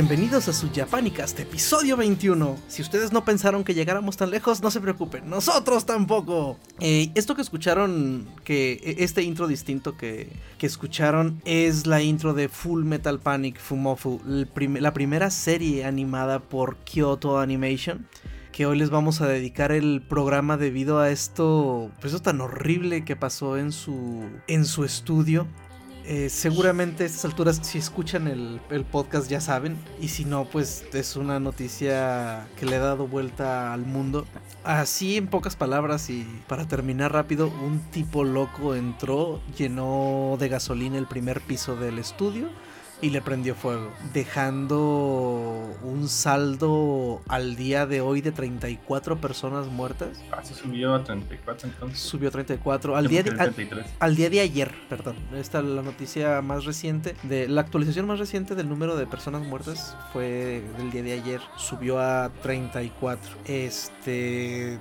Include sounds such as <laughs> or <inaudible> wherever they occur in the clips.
Bienvenidos a su Japanicast, episodio 21. Si ustedes no pensaron que llegáramos tan lejos, no se preocupen, nosotros tampoco. Eh, esto que escucharon, que e, este intro distinto que, que escucharon es la intro de Full Metal Panic Fumofu, la primera serie animada por Kyoto Animation que hoy les vamos a dedicar el programa debido a esto, pues eso tan horrible que pasó en su en su estudio eh, seguramente a estas alturas, si escuchan el, podcast, ya saben. Y si no, pues es una noticia que le ha dado vuelta al mundo. Así, en pocas palabras, y para terminar rápido, un tipo loco entró, llenó de gasolina el primer piso del estudio y le prendió fuego, dejando un saldo al día de hoy de 34 personas muertas. Ah, se subió a 34 entonces. Subió a 34 al día de al, día de ayer, perdón. Esta es la noticia más reciente de la actualización más reciente del número de personas muertas fue del día de ayer, subió a 34. Este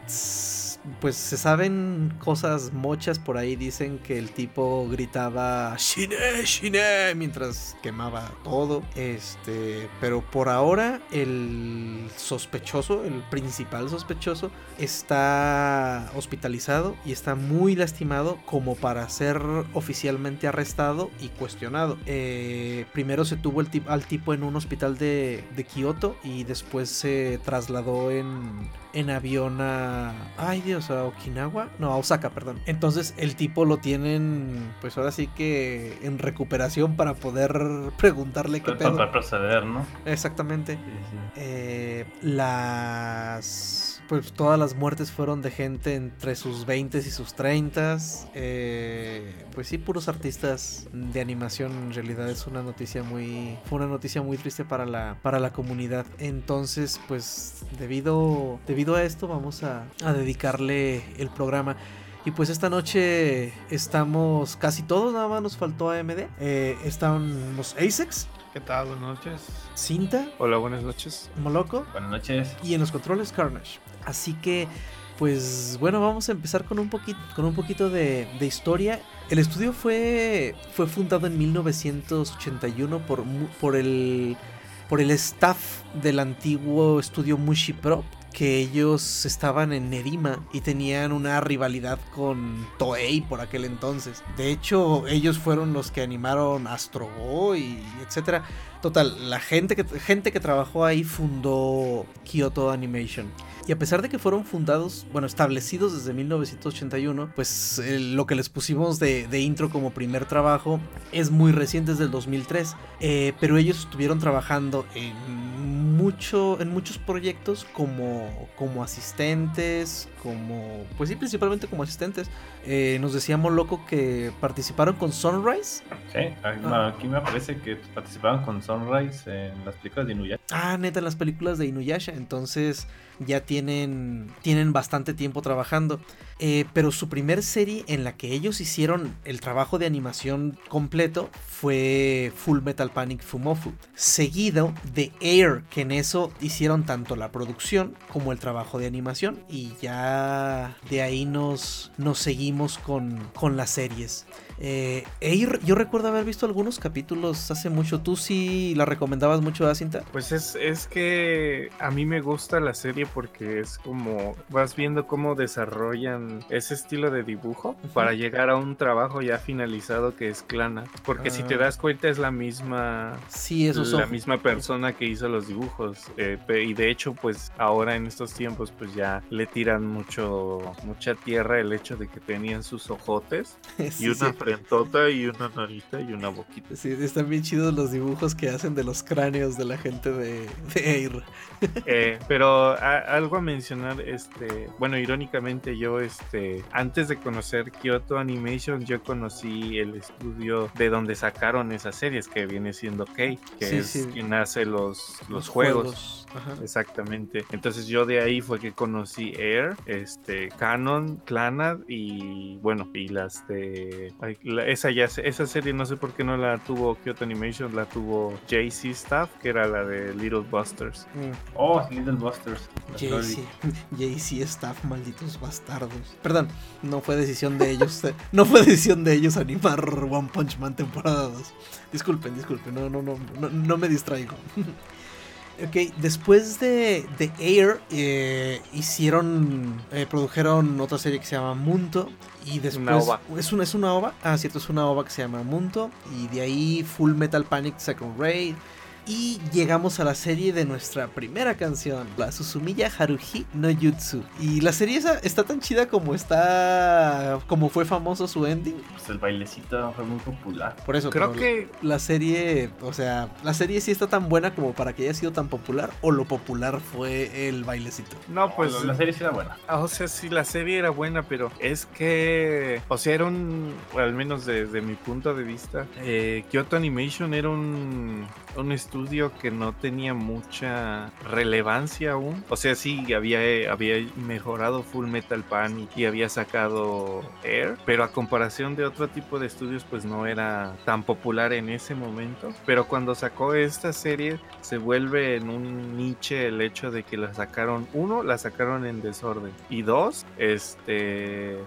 pues se saben cosas mochas por ahí. Dicen que el tipo gritaba Shine, Shine mientras quemaba todo. Este, pero por ahora el sospechoso, el principal sospechoso, está hospitalizado y está muy lastimado como para ser oficialmente arrestado y cuestionado. Eh, primero se tuvo el al tipo en un hospital de, de Kioto y después se trasladó en en avión a. Ay Dios, a Okinawa. No, a Osaka, perdón. Entonces el tipo lo tienen, pues ahora sí que en recuperación para poder preguntarle qué pedo. Para proceder, ¿no? Exactamente. Eh, las pues todas las muertes fueron de gente entre sus 20 y sus 30. Eh, pues sí, puros artistas de animación. En realidad es una noticia muy. Fue una noticia muy triste para la, para la comunidad. Entonces, pues debido, debido a esto, vamos a, dedicarle el programa. Y pues esta noche estamos casi todos, nada más nos faltó AMD. Eh, están los ASICs. ¿Qué tal? Buenas noches. Cinta. Hola, buenas noches. Moloco. Buenas noches. Y en los controles Carnage. Así que, pues bueno, vamos a empezar con un poquito, de, historia. El estudio fue, fundado en 1981 por, el, staff del antiguo estudio Mushi Pro que ellos estaban en Nerima y tenían una rivalidad con Toei por aquel entonces. De hecho, ellos fueron los que animaron Astro Boy etcétera. Total, la gente que, gente que trabajó ahí fundó Kyoto Animation. Y a pesar de que fueron fundados, bueno, establecidos desde 1981, pues eh, lo que les pusimos de, intro como primer trabajo es muy reciente, desde el 2003. Eh, pero ellos estuvieron trabajando en mucho en muchos proyectos como como asistentes como pues sí principalmente como asistentes. Eh, nos decíamos loco que participaron con Sunrise. Sí ah. aquí me parece que participaron con Sunrise en las películas de Inuyasha. Ah neta en las películas de Inuyasha. Entonces ya tienen, tienen bastante tiempo trabajando. Eh, pero su primer serie en la que ellos hicieron el trabajo de animación completo fue Full Metal Panic Fumofu. Seguido de Air, que en eso hicieron tanto la producción como el trabajo de animación. Y ya de ahí nos, nos seguimos con, con las series. Eh, yo recuerdo haber visto algunos capítulos hace mucho. ¿Tú sí la recomendabas mucho a Cinta? Pues es, es que a mí me gusta la serie porque es como vas viendo cómo desarrollan ese estilo de dibujo para llegar a un trabajo ya finalizado que es Clana. Porque si te ah. das cuenta es la misma. Sí, eso La misma persona que hizo los dibujos. Eh, y de hecho, pues ahora en estos tiempos, pues ya le tiran mucho, mucha tierra el hecho de que tenían sus ojotes <laughs> y una frentota y una narita y una boquita. Sí, están bien chidos los dibujos que hacen de los cráneos de la gente de, Air. Eh, pero algo a mencionar, este, bueno, irónicamente yo, este, antes de conocer Kyoto Animation, yo conocí el estudio de donde sacaron esas series, que viene siendo Kei, que es quien hace los, los, juegos. Exactamente. Entonces yo de ahí fue que conocí Air, este, Canon, Clanad y bueno, y las de esa ya esa serie no sé por qué no la tuvo Kyoto Animation, la tuvo JC Staff, que era la de Little Busters. Mm. Oh, Little Busters. JC, <laughs> JC Staff, malditos bastardos. Perdón, no fue decisión de ellos, <laughs> no fue decisión de ellos animar One Punch Man temporada 2. Disculpen, disculpen, no, no, no, no, no me distraigo. <laughs> Ok, después de, de Air, eh, hicieron, eh, produjeron otra serie que se llama Munto. Y después. Una ova. Es una, es una ova. Ah, cierto, es una ova que se llama Munto. Y de ahí Full Metal Panic Second Raid. Y llegamos a la serie de nuestra primera canción, la Susumiya Haruhi no Jutsu. Y la serie esa está tan chida como está. como fue famoso su ending. Pues el bailecito fue muy popular. Por eso Creo que la serie, o sea, la serie sí está tan buena como para que haya sido tan popular. O lo popular fue el bailecito. no, pues la serie sí era buena. Ah, O sea, sí, la serie era buena, pero es que, o sea, era un, al menos desde mi punto de vista, eh, Kyoto Animation era un, un estudio que no tenía mucha relevancia aún. O sea, sí, había, había mejorado Full Metal Panic y había sacado Air, pero a comparación de otro tipo de estudios, pues no era tan popular en ese momento. Pero cuando sacó esta serie, se vuelve en un niche el hecho de que la sacaron, uno, la sacaron en desorden, y dos, este...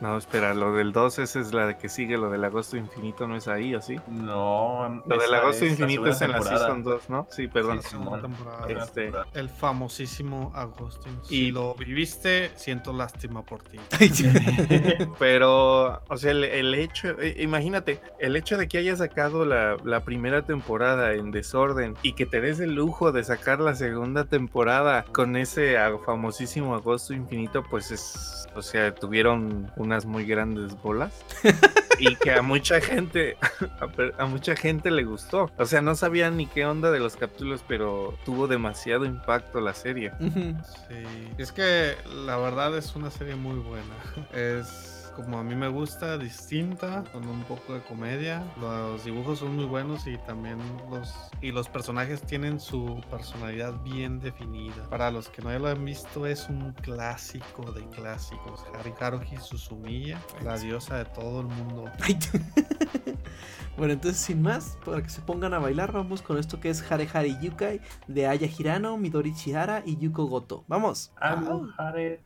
No, espera, lo del 2 esa es la de que sigue, lo del agosto infinito no es ahí, ¿o sí? No, Lo del agosto es la infinito es en la temporada. Season 2, ¿no? Sí, perdón. Sí, Segunda Simón. temporada. Segunda Este. El famosísimo Agustín. Y- Si lo viviste, siento lástima por ti. <laughs> Pero, o sea, el, el hecho, eh, imagínate, el hecho de que hayas sacado la, la primera temporada en desorden y que te des el lujo de sacar la segunda temporada con ese famosísimo agosto infinito, pues es, o sea, tuvieron unas muy grandes bolas. <laughs> y que a mucha gente, <laughs> a, mucha gente le gustó. O sea, no sabían ni qué onda de los capítulos, pero tuvo demasiado impacto la serie. Sí. Es que la verdad es una serie muy buena. Es como a mí me gusta, distinta, con un poco de comedia. Los dibujos son muy buenos y también los y los personajes tienen su personalidad bien definida. Para los que no lo han visto, es un clásico de clásicos. Haruhi Suzumiya, la diosa de todo el mundo. <laughs> Bueno, entonces sin más, para que se pongan a bailar, vamos con esto que es Hare Hare Yukai de Aya Hirano, Midori Chihara y Yuko Goto. ¡Vamos! Hare,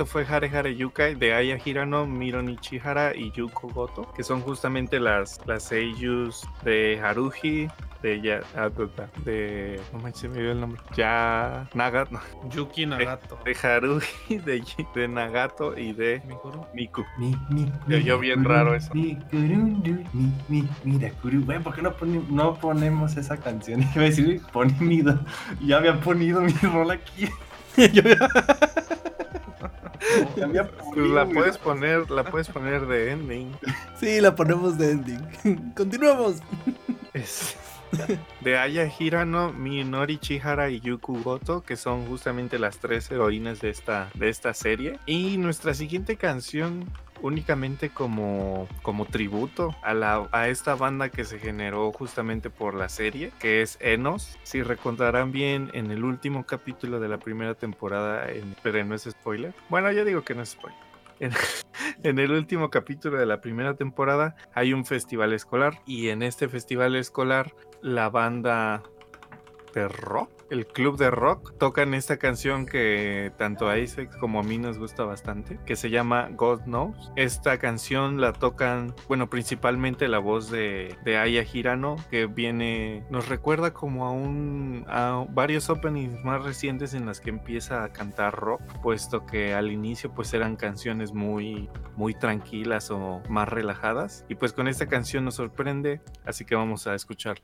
esto fue Hare Hare Yukai de Aya Hirano, Miro Nichihara y Yuko Goto, que son justamente las, las seiyus de Haruhi, de ya, ah, de no manches, se me dio el nombre. Ya Nagato, Yuki Nagato. de Haruhi, <laughs> de, de Nagato y de Mikuru. Miku. Mi, mi, bien kuru, raro eso. mi, kurundu, mi, mi, mira, kuru. Güey, ¿por qué no, pone- no ponemos esa canción? <laughs> Iba a decir, pon mi Ya había ponido mi rol aquí. <laughs> Yo- había Pues la puedes poner, la puedes poner de ending. sí, la ponemos de ending. <laughs> Continuamos. Es de Aya Hirano, Minori Chihara y Yuku Goto, que son justamente las tres heroínas de esta, de esta serie. Y nuestra siguiente canción únicamente como, como tributo a, la, a esta banda que se generó justamente por la serie, que es Enos. Si recordarán bien, en el último capítulo de la primera temporada, en- pero no es spoiler. Bueno, yo digo que no es spoiler. En, <laughs> el último capítulo de la primera temporada hay un festival escolar y en este festival escolar la banda de rock, el club de rock, tocan esta canción que tanto a Isaac como a mí nos gusta bastante, que se llama God Knows. Esta canción la tocan, bueno, principalmente la voz de, Aya Hirano, que viene, nos recuerda como a un, a varios openings más recientes en las que empieza a cantar rock, puesto que al inicio pues eran canciones muy, muy tranquilas o más relajadas. Y pues con esta canción nos sorprende, así que vamos a escuchar.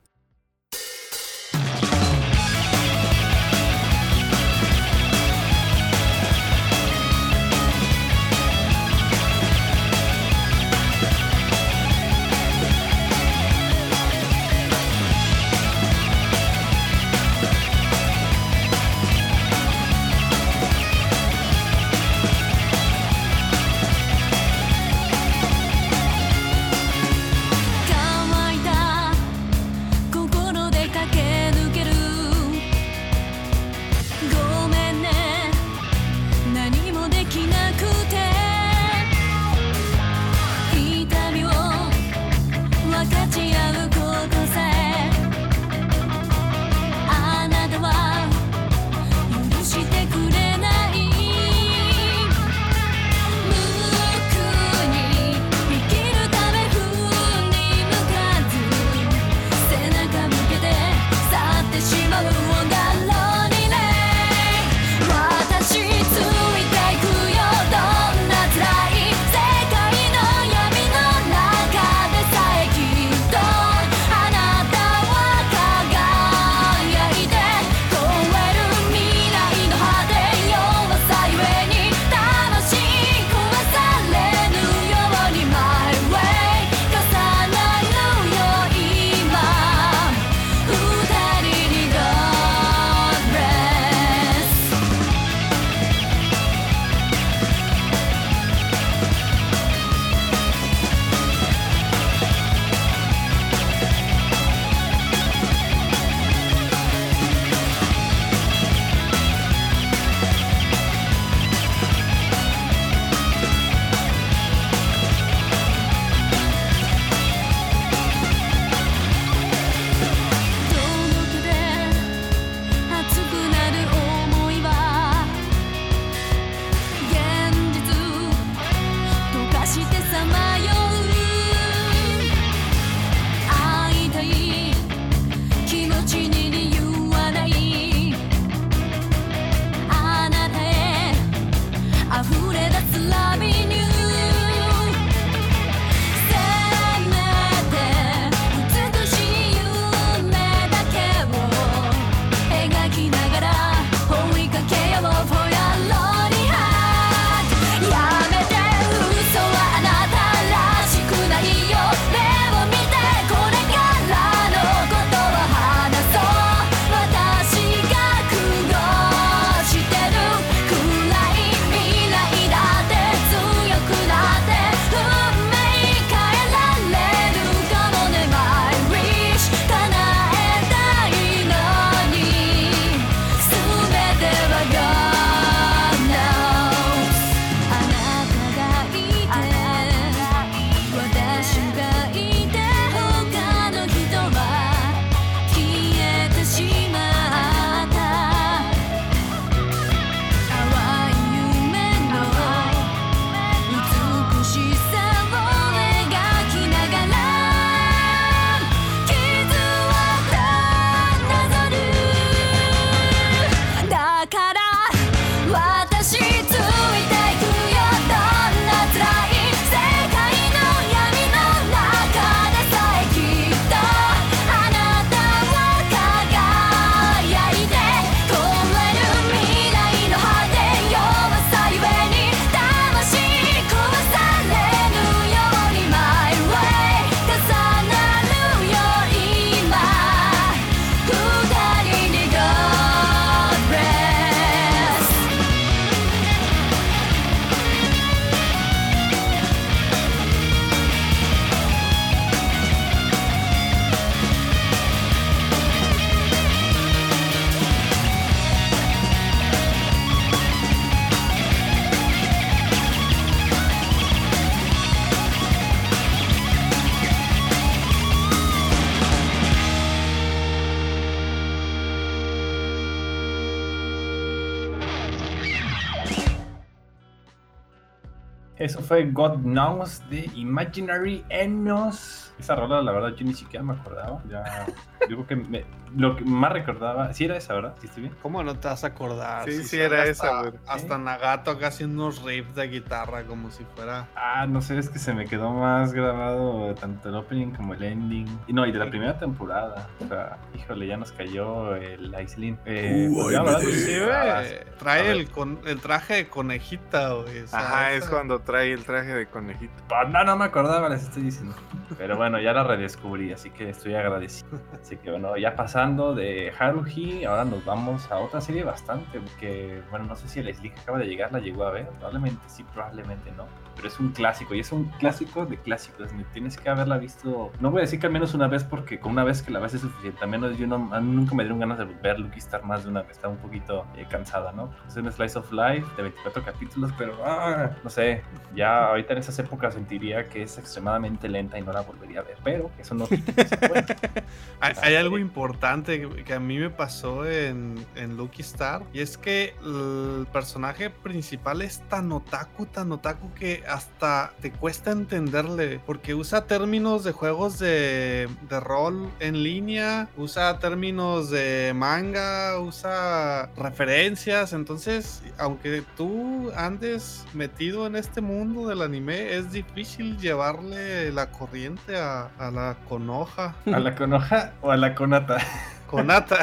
Eso fue God Knows de Imaginary Enos. Esa rola, la verdad, yo ni siquiera me acordaba. Ya, digo que me- lo que más recordaba. Sí, era esa, ¿verdad? ¿Sí estoy bien? ¿Cómo no te vas a acordar? Sí, sí, era hasta- esa, güey. Hasta Nagato acá haciendo unos riffs de guitarra como si fuera. Ah, no sé, es que se me quedó más grabado tanto el opening como el ending. Y no, y de la primera temporada. O sea, híjole, ya nos cayó el Aislinn. Eh, Uh, pues Ah, trae el, con- el traje de conejita, güey. o sea, Ajá, es cuando trae el traje de conejito. Ah, No, no me acordaba, les estoy diciendo. Pero bueno, ya la redescubrí, así que estoy agradecido. Así que bueno, ya pasando de Haruhi, ahora nos vamos a otra serie bastante, que bueno, no sé si el que acaba de llegar la llegó a ver, probablemente sí, probablemente no. Pero es un clásico, y es un clásico de clásicos, tienes que haberla visto, no voy a decir que al menos una vez, porque con una vez que la ves es suficiente, al menos yo no, nunca me dieron ganas de ver Lucky Star más de una vez, estaba un poquito eh, cansada, ¿no? Es un slice of life de 24 capítulos, pero ah, no sé, ya ahorita en esas épocas sentiría que es extremadamente lenta y no la volvería a ver, pero eso no buena. <laughs> Hay, hay algo importante que a mí me pasó en, en Lucky Star y es que el personaje principal es tan otaku, tan otaku que hasta te cuesta entenderle porque usa términos de juegos de, de rol en línea, usa términos de manga, usa referencias, entonces aunque tú andes metido en este mundo del anime es difícil llevarle la corriente a, a la conoja. ¿A la conoja o a la conata? Conata.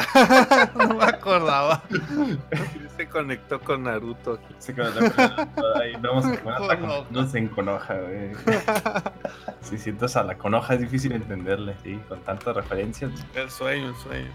<laughs> no me acordaba. Se conectó con Naruto. Se quedó la ahí vamos a conata Conoja. no se conoja, güey. Sí, sí, entonces a la conoja es difícil entenderle, sí, con tantas referencias, El sueño, el sueño.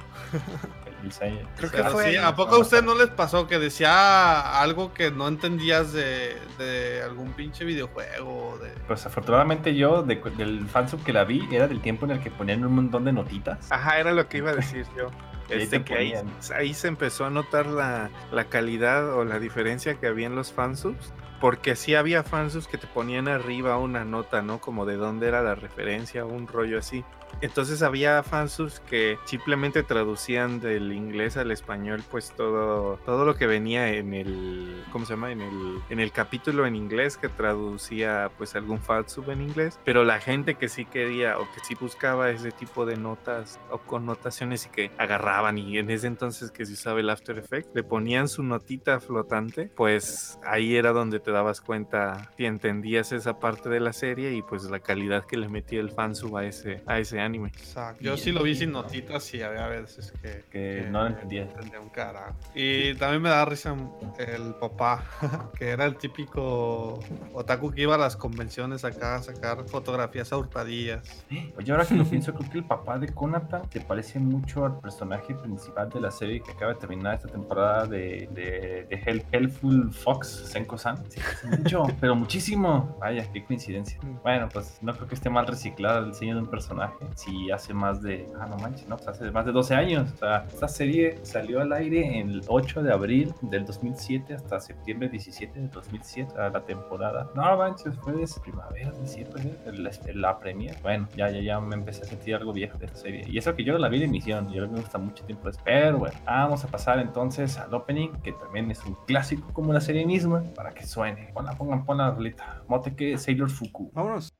el diseño. Creo que fue sí. ¿A poco a usted no les pasó que decía algo que no entendías de, de algún pinche videojuego? o De... Pues afortunadamente yo, de- del fansub que la vi, era del tiempo en el que ponían un montón de notitas. Ajá, era lo que iba a decir yo. ahí Este, te que ahí se empezó a notar la, la calidad o la diferencia que había en los fansubs. Porque sí había fansubs que te ponían arriba una nota, ¿no? Como de dónde era la referencia, un rollo así. Entonces había fansubs que simplemente traducían del inglés al español, pues todo, todo lo que venía en el, ¿cómo se llama? En el, en el capítulo en inglés que traducía pues algún fansub en inglés. Pero la gente que sí quería o que sí buscaba ese tipo de notas o connotaciones y que agarraban y en ese entonces que se usaba el After Effects, le ponían su notita flotante, pues ahí era donde te dabas cuenta si entendías esa parte de la serie y pues la calidad que le metía el fansub a ese, a ese anime. Exacto. Yo sí lo vi sin ¿no? notitas y había veces que, Que no lo entendía. entendía un carajo. Y también me da risa el papá, <laughs> que era el típico otaku que iba a las convenciones acá a sacar fotografías a hurtadillas. <gasps> Oye, ahora que lo pienso, creo que el papá de Konata se parece mucho al personaje principal de la serie que acaba de terminar esta temporada de, de, de Hell, Hellful Fox, Senko-san. Se parece mucho, pero muchísimo. Vaya, qué coincidencia. Bueno, pues no creo que esté mal reciclado el diseño de un personaje. Si hace más de. Ah, no manches, no, pues hace más de 12 años. O sea, esta serie salió al aire el 8 de abril del 2007 hasta septiembre 17 del 2007, a la temporada. No manches, fue de primavera, diciembre, la, la premier. Bueno, ya, ya, ya me empecé a sentir algo viejo de esta serie. Y eso que yo la vi de emisión, yo me gusta mucho tiempo después. Pero bueno, vamos a pasar entonces al opening, que también es un clásico como la serie misma, para que suene. Ponla, pongan, pon la rolita. Moteke Sailor Fuku. Vámonos.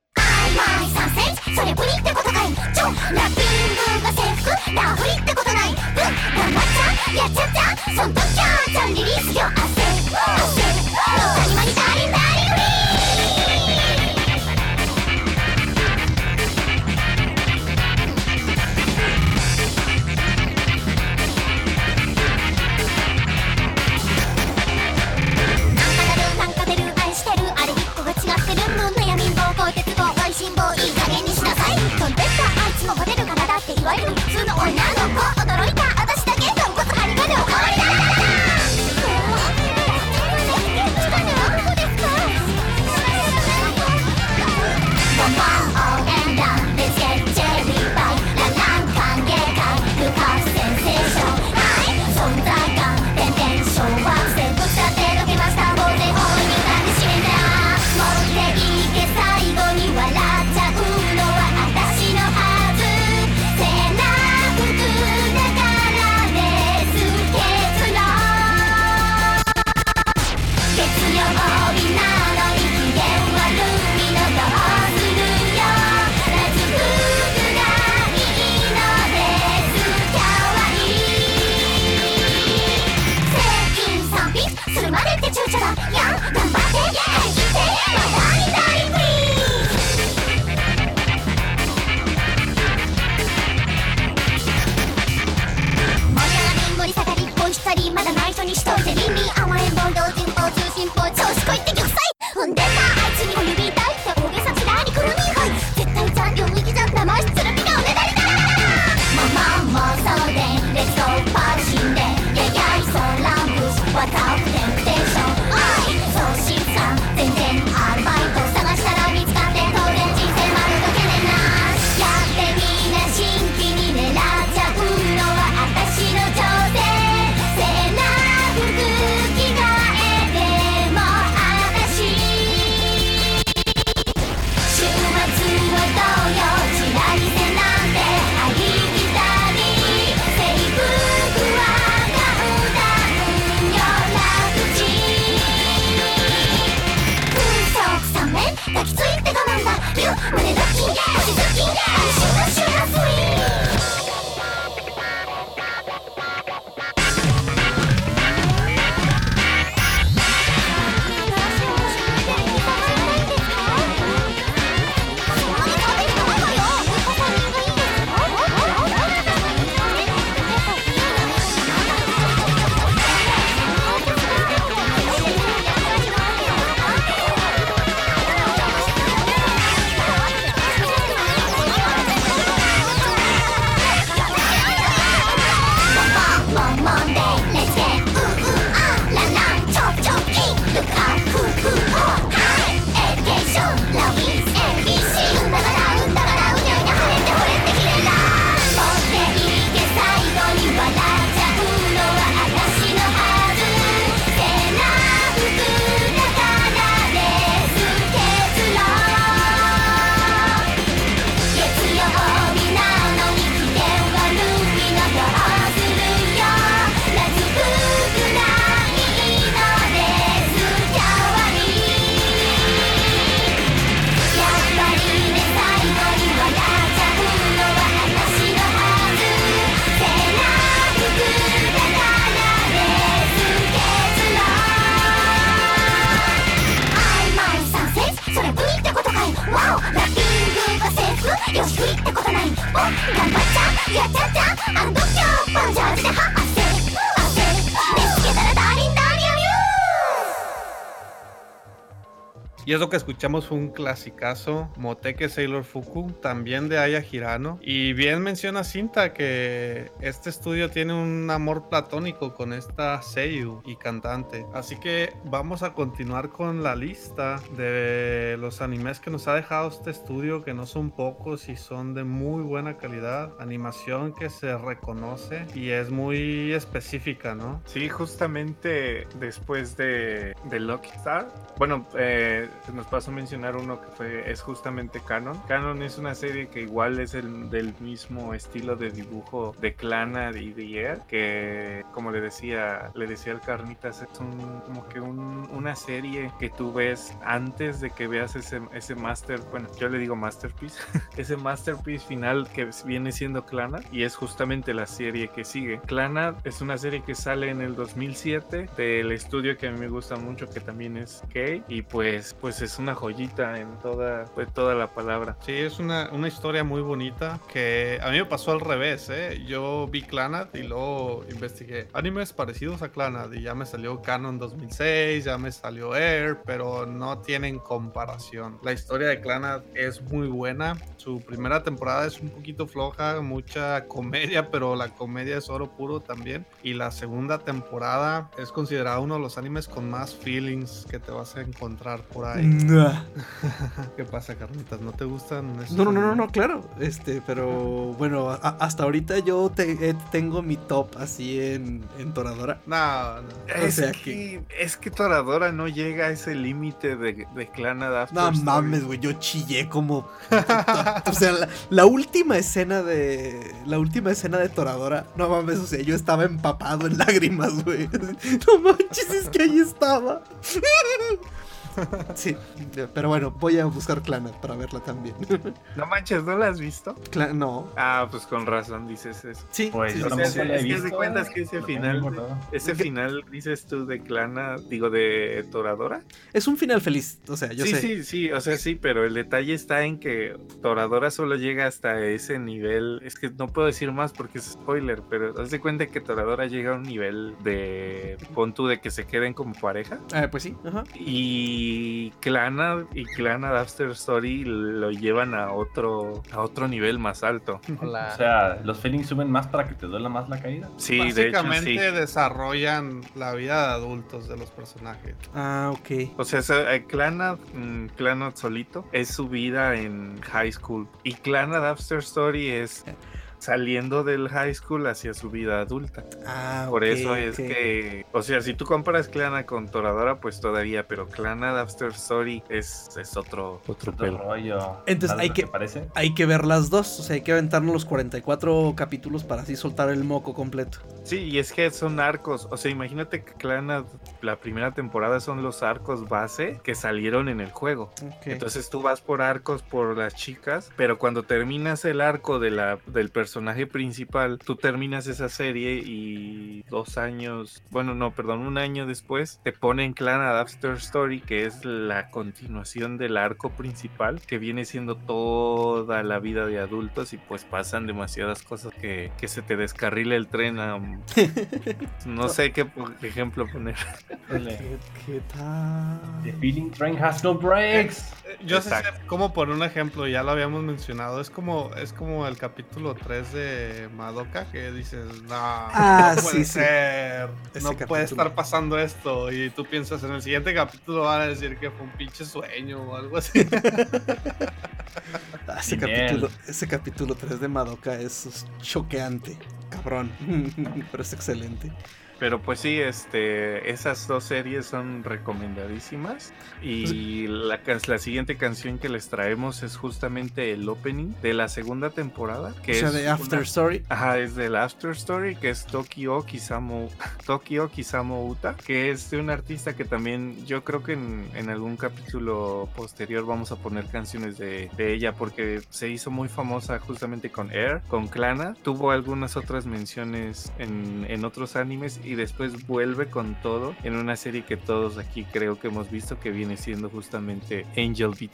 3センチそれプリってことかい。ちょラッピングが制服ラフリってことないうん頑張っちゃやっちゃったそんときゃちゃんリリースよ汗汗谷間にダリンダリンフリっていわゆる普通の女の Y eso que escuchamos fue un clasicazo, Moteke Sailor Fuku, también de Aya Hirano. Y bien menciona Cinta que este estudio tiene un amor platónico con esta Seiyu y cantante. Así que vamos a continuar con la lista de los animes que nos ha dejado este estudio, que no son pocos y son de muy buena calidad. Animación que se reconoce y es muy específica, ¿no? Sí, justamente después de, de Lucky Star. Bueno, eh, nos pasó a mencionar uno que fue, es justamente Canon. Canon es una serie que igual es el, del mismo estilo de dibujo de Clannad y de Air, que como le decía, le decía al Carnitas, es un, como que un- una serie que tú ves antes de que veas ese, ese master, bueno, yo le digo masterpiece, <laughs> ese masterpiece final que viene siendo Clannad y es justamente la serie que sigue. Clannad es una serie que sale en el 2007 del estudio que a mí me gusta mucho que también es Kei y pues pues es una joyita en toda pues, toda la palabra. Sí, es una, una historia muy bonita que a mí me pasó al revés, ¿eh? Yo vi Clanad y luego investigué animes parecidos a Clanad y ya me salió Canon 2006, ya me salió Air, pero no tienen comparación. La historia de Clanad es muy buena. Su primera temporada es un poquito floja, mucha comedia, <laughs> pero la comedia es oro puro también. Y la segunda temporada es considerada uno de los animes con más feelings que te vas a encontrar por ahí. <laughs> ¿Qué pasa, Carnitas? ¿No te gustan? estos No, no, no, no, claro. Este, pero bueno, a- hasta ahorita yo te- eh, tengo mi top así en, en Toradora. No, no. Es sea que, es que Toradora no llega a ese límite de, de Clannad After No Story. mames, güey, yo chillé como. o sea, la, la última escena de. La última escena de Toradora. No mames, o sea, yo estaba empapado en lágrimas, güey. <laughs> No manches, es que ahí estaba. <laughs> Sí, pero bueno, voy a buscar Clannad para verla también. No manches, ¿no la has visto? Cla- no. Ah, pues con razón dices eso. Sí, Pues sí, sí, sí. es que te cuentas que ese final-. Ese final dices tú de Clana, digo de Toradora. Es un final feliz, o sea, yo sí, sé. sí, sí, o sea, sí, pero el detalle está en que Toradora solo llega hasta ese nivel. Es que no puedo decir más porque es spoiler, pero haz de cuenta que Toradora llega a un nivel de pon tú de que se queden como pareja. Ah, pues sí, ajá. Y Clana y Clana After Story lo llevan a otro a otro nivel más alto. <laughs> O sea, los feelings suben más para que te duela más la caída. Sí, de hecho Básicamente sí. desarrollan la vida de adultos de los personajes. Ah, ok. O sea, esa- eh, Clannad, mm, Clannad solito es su vida en high school. Y Clannad After Story es saliendo del high school hacia su vida adulta. Ah, Por eso es que, o sea, si tú comparas Clannad con Toradora, pues todavía, pero Clannad After Story es, es otro, otro Otro rollo. Entonces ¿Nada hay que- parece? Hay que ver las dos, o sea, hay que aventarnos los 44 capítulos para así soltar el moco completo. Sí, y es que son arcos. O sea, imagínate que Clannad, la primera temporada son los arcos base que salieron en el juego. Entonces tú vas por arcos por las chicas, pero cuando terminas el arco de la, del personaje principal, tú terminas esa serie y dos años, bueno, no, perdón, un año después te ponen Clan After Story, que es la continuación del arco principal, que viene siendo toda la vida de adultos y pues pasan demasiadas cosas que, que se te descarrila el tren a... <laughs> No sé qué ejemplo poner. ¿Qué, qué tal? The feeling train has no brakes. Eh, Yo sé Exacto. como por un ejemplo, ya lo habíamos mencionado, es como es como el capítulo 3 de Madoka que dices, no, Ah, no puede sí, sí. ser, no capítulo. puede estar pasando esto y tú piensas en el siguiente capítulo van a decir que fue un pinche sueño o algo así. <laughs> <laughs> Ah, ese, capítulo, ese capítulo 3 de Madoka es choqueante, cabrón. <laughs> Pero es excelente. Pero pues sí, este, esas dos series son recomendadísimas. Y la, ca- la siguiente canción que les traemos es justamente el opening de la segunda temporada. Que o sea, es de After una- Story. Ajá, es del After Story, que es Tokyo Kisamo, <laughs> Tokyo Kisamo Uta, que es de un artista que también yo creo que en, en algún capítulo posterior vamos a poner canciones de, de ella, porque se hizo muy famosa justamente con Air, con Clana, tuvo algunas otras menciones en, en otros animes y después vuelve con todo en una serie que todos aquí creo que hemos visto que viene siendo justamente Angel Beat.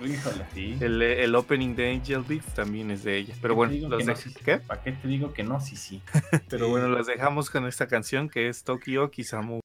Híjole, sí. El, el opening de Angel Beat también es de ella. Pero bueno, los no, sí. ¿qué? ¿Para qué te digo que no? Sí, sí. <laughs> Pero bueno, los dejamos con esta canción que es Tokyo Kisamu.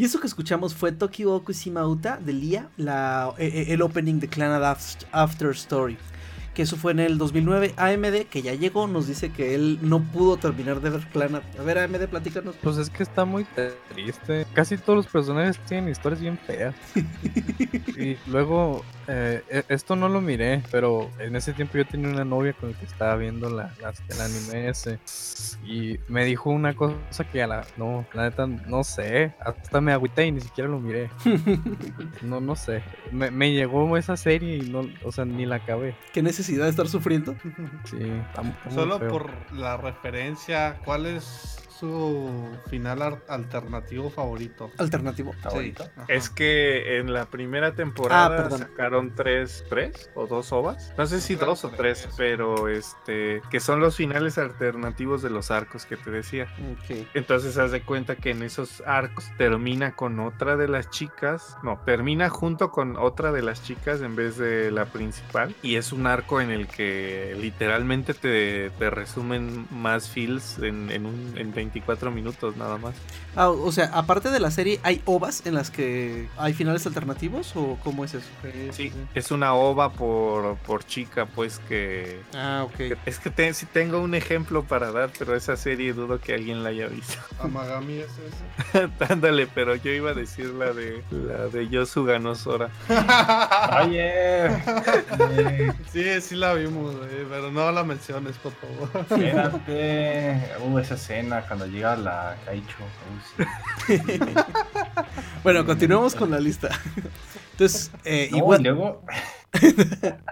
Y eso que escuchamos fue Tokyo Okushima Uta de Lia, la, e- e- el opening de Clan After, After Story. Que eso fue en el 2009. AMD, que ya llegó, nos dice que él no pudo terminar de ver Clan. A ver, AMD, platícanos. Pues es que está muy triste. Casi todos los personajes tienen historias bien feas. <laughs> y luego, eh, e- esto no lo miré, pero en ese tiempo yo tenía una novia con la que estaba viendo la, las- el anime ese. Y me dijo una cosa que a la. No, la neta, no sé. Hasta me agüité y ni siquiera lo miré. <laughs> No, no sé. Me, me llegó esa serie y no, o sea, ni la acabé. ¿Qué necesidad de estar sufriendo? Sí, está está Solo por la referencia, ¿cuál es su final alternativo favorito? Alternativo. Favorito. Es que en la primera temporada Ah, sacaron tres, tres o dos ovas. No sé si dos o tres, tres. pero este, que son los finales alternativos de los arcos que te decía. Entonces haz de cuenta que en esos arcos termina con otra de las chicas, no, termina junto con otra de las chicas en vez de la principal. Y es un arco en el que literalmente te, te resumen más feels en, en, un, en 24 minutos nada más. Ah, o sea, aparte de la serie, ¿hay ovas en las que hay finales alternativos o cómo es eso? Sí, es una ova por, por chica, pues que... Ah, ok. Es que te- sí tengo un ejemplo para dar, pero esa serie dudo que alguien la haya visto. <laughs> Amagami es ese. <laughs> Ándale, pero yo iba a decir la de la de Yosuga no Sora. <laughs> Oye, eh, Sí, sí la vimos, güey, pero no la menciones, por favor. espérate. Uh, esa escena cuando llega la Kaicho. <laughs> Bueno, continuemos con la lista. Entonces, eh, No, y igual, luego, <laughs>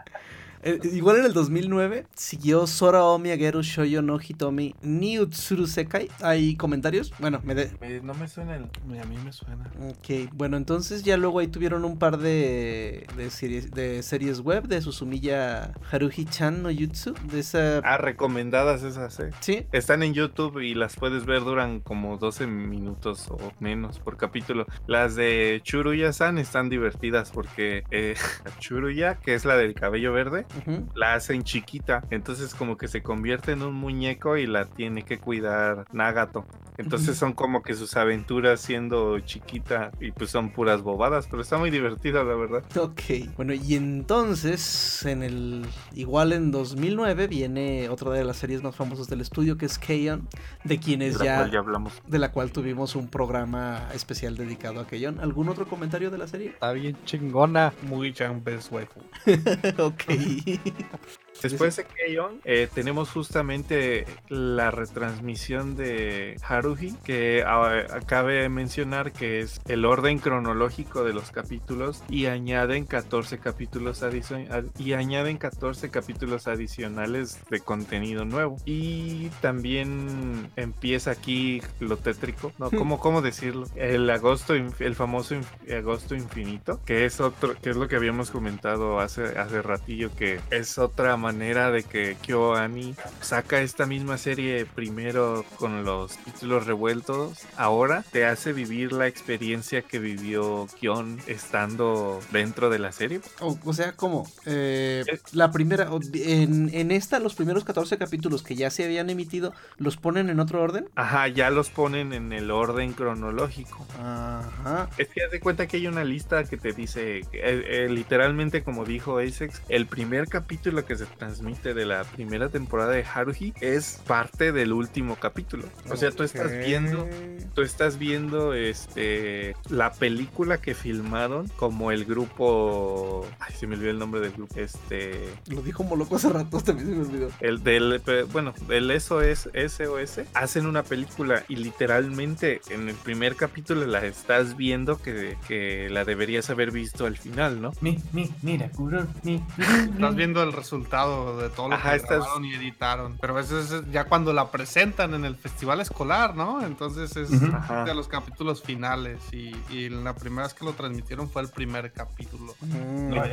eh, igual en el 2009 siguió Sora Omi Ageru Shoujo no Hitomi ni Utsuru Sekai. ¿Hay comentarios? Bueno, me de... no me suena el. A mí me suena. Ok, bueno, entonces ya luego ahí tuvieron un par de, de, series, de series web de Susumiya Haruhi-chan no Jutsu. De esa... Ah, recomendadas esas, eh. Sí, Están en YouTube y las puedes ver, duran como 12 minutos o menos por capítulo. Las de Churuya-san están divertidas porque eh, <laughs> Churuya, que es la del cabello verde, la hacen chiquita, entonces como que se convierte en un muñeco y la tiene que cuidar Nagato. Entonces son como que sus aventuras siendo chiquita y pues son puras bobadas, pero está muy divertida la verdad. Ok, bueno, y entonces, en el igual en 2009 viene otra de las series más famosas del estudio que es Keion, de quienes de la ya, cual ya hablamos. de la cual tuvimos un programa especial dedicado a Keion. ¿Algún otro comentario de la serie? Está bien chingona. Muy chan best waifu. <laughs> ok. aí. Después de Keion, eh, tenemos justamente la retransmisión de Haruhi, que ah, cabe mencionar que es el orden cronológico de los capítulos y añaden 14 capítulos adicio- ad- y añaden 14 capítulos adicionales de contenido nuevo. Y también empieza aquí lo tétrico, ¿no? ¿Cómo, cómo decirlo? El agosto, el famoso agosto infinito, que es otro, que es lo que habíamos comentado hace, hace ratillo, que es otra manera de que KyoAni saca esta misma serie primero con los títulos revueltos, ahora te hace vivir la experiencia que vivió Kion estando dentro de la serie. O, o sea, ¿cómo? Eh, Eh. la primera, en, en esta, los primeros 14 capítulos que ya se habían emitido, ¿los ponen en otro orden? Ajá, ya los ponen en el orden cronológico. Ajá. Es que haz de cuenta que hay una lista que te dice, eh, eh, literalmente como dijo Asex, el primer capítulo que se transmite de la primera temporada de Haruhi es parte del último capítulo. O sea, tú estás viendo, tú estás viendo este la película que filmaron como el grupo, ay, se me olvidó el nombre del grupo, este, Lo dijo Moloco hace rato, <laughs> también se me olvidó. el del, bueno, del SOS, SOS, hacen una película y literalmente en el primer capítulo la estás viendo que, que la deberías haber visto al final, ¿no? mi, mi, mira, Kuro, mi, Estás viendo el resultado de todo lo Ajá, que grabaron y editaron. Pero eso es ya cuando la presentan en el festival escolar, ¿no? Entonces es de los capítulos finales. Y, y la primera vez que lo transmitieron fue el primer capítulo. Mm, No,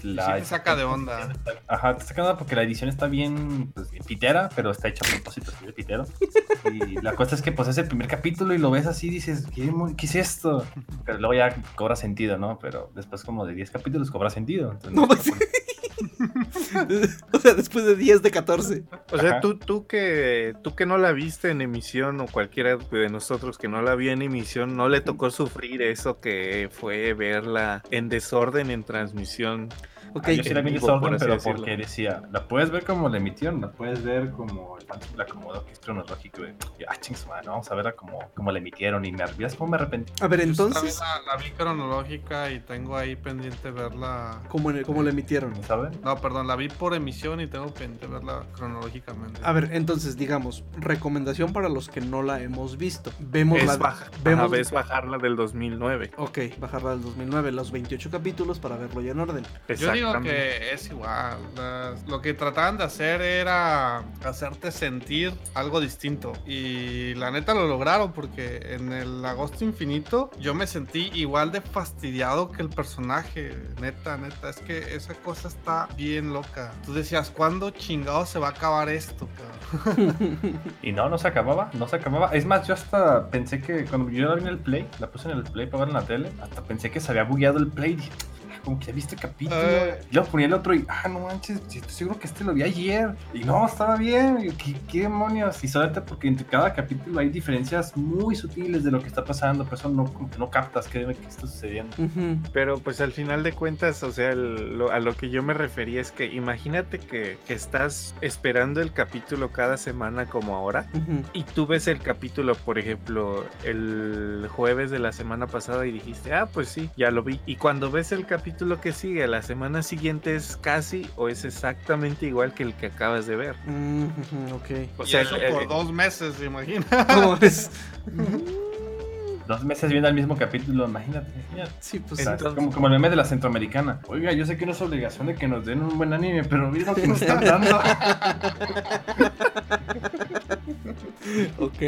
Sí te saca de onda. Ajá, te saca de onda porque la edición está bien, pues, bien pitera, pero está hecha a propósito, de pitero. Y la cosa es que, pues, es el primer capítulo y lo ves así y dices, ¿qué, qué es esto? Pero luego ya cobra sentido, ¿no? Pero después como de 10 capítulos cobra sentido. Entonces, No, no, pues- <laughs> <laughs> o sea, después de 10 de 14. O sea, Ajá. tú, tú que tú que no la viste en emisión o cualquiera de nosotros que no la vio en emisión, no le tocó sufrir eso que fue verla en desorden en transmisión. Ok, Ah, yo sí la vi en por desorden, así pero decirlo. porque decía, la puedes ver como la emitieron, la puedes ver como el fantasma la acomodó, que es cronológico. Y, ah, ching, su madre, vamos a verla como, como la emitieron. Y me ¿vías cómo me arrepentí. a ver, entonces, La, la vi cronológica y tengo ahí pendiente verla. ¿cómo, cómo la emitieron? ¿Saben? No, perdón, la vi por emisión y tengo pendiente verla cronológicamente. A ver, entonces, digamos, recomendación para los que no la hemos visto. Vemos la... Es baja, vemos- ves bajarla del 2009. Ok, bajarla del 2009, los 28 capítulos para verlo ya en orden. Yo digo que es igual. las- lo que trataban de hacer era hacerte sentir algo distinto. Y la neta lo lograron porque en el Agosto Infinito yo me sentí igual de fastidiado que el personaje. Neta, neta. Es que esa cosa está bien loca. Tú decías, ¿cuándo chingado se va a acabar esto, cabrón? <laughs> Y no, no se acababa, no se acababa. Es más, yo hasta pensé que cuando yo la vi en el Play, la puse en el Play para ver en la tele, hasta pensé que se había bugueado el Play. Dije, "Ah, como que ya viste capítulo. Eh. Yo ponía el otro y, ah, no manches, estoy seguro que este lo vi ayer. Y no, estaba bien. Y ¿qué, qué demonios? Y solamente porque entre cada capítulo hay diferencias muy sutiles de lo que está pasando, por eso no, como que no captas qué, qué está sucediendo. Pero pues al final de cuentas, o sea, el- lo- a lo que yo me refería es que imagínate que, que estás esperando el capítulo cada semana como ahora y tú ves el capítulo, por ejemplo, el jueves de la semana pasada y dijiste, ah, pues sí, ya lo vi. Y cuando ves el capítulo que sigue, la semana siguiente es casi o es exactamente igual que el que acabas de ver. Mm, ok. O Y sea, eso el- por el- dos meses, ¿se imagina? <laughs> Dos meses viendo el mismo capítulo, imagínate. Sí, pues Entonces- como, como el meme de la centroamericana. Oiga, yo sé que no es obligación de que nos den un buen anime, pero mira lo que nos están dando. <laughs> ok.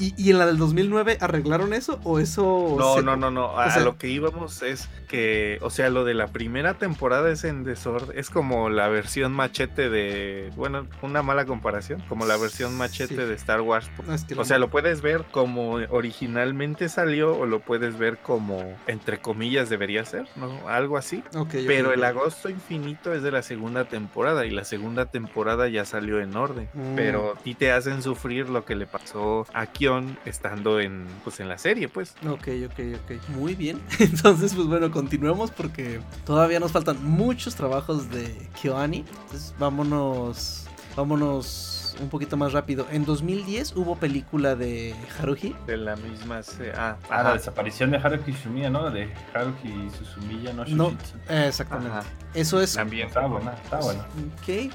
¿Y, y en la del 2009 arreglaron eso o eso? No, se- no, no, no. A, o sea- a lo que íbamos es que, o sea, lo de la primera temporada es en desorden. Es como la versión machete de, bueno, una mala comparación, como la versión machete Sí. de Star Wars. No, es que O sea, lo puedes ver como originalmente salió o lo puedes ver como, entre comillas, debería ser, ¿no? Algo así. Ok, ok, Pero el agosto infinito es de la segunda temporada y la segunda temporada ya salió en orden. Mm. Pero ti te hacen sufrir lo que le pasó a Estando en, pues, en la serie, pues. Ok, ok, ok. Muy bien. <laughs> Entonces, pues bueno, continuemos porque todavía nos faltan muchos trabajos de Kyoani. Entonces, vámonos. Vámonos un poquito más rápido. En 2010 hubo película de Haruhi. De la misma. Ah, Ah, la desaparición de Haruki Suzumiya, ¿no? De Haruki Suzumiya, no No, Shushitsu. eh, exactamente. Ajá. Eso es. También Está buena, está buena. Ok.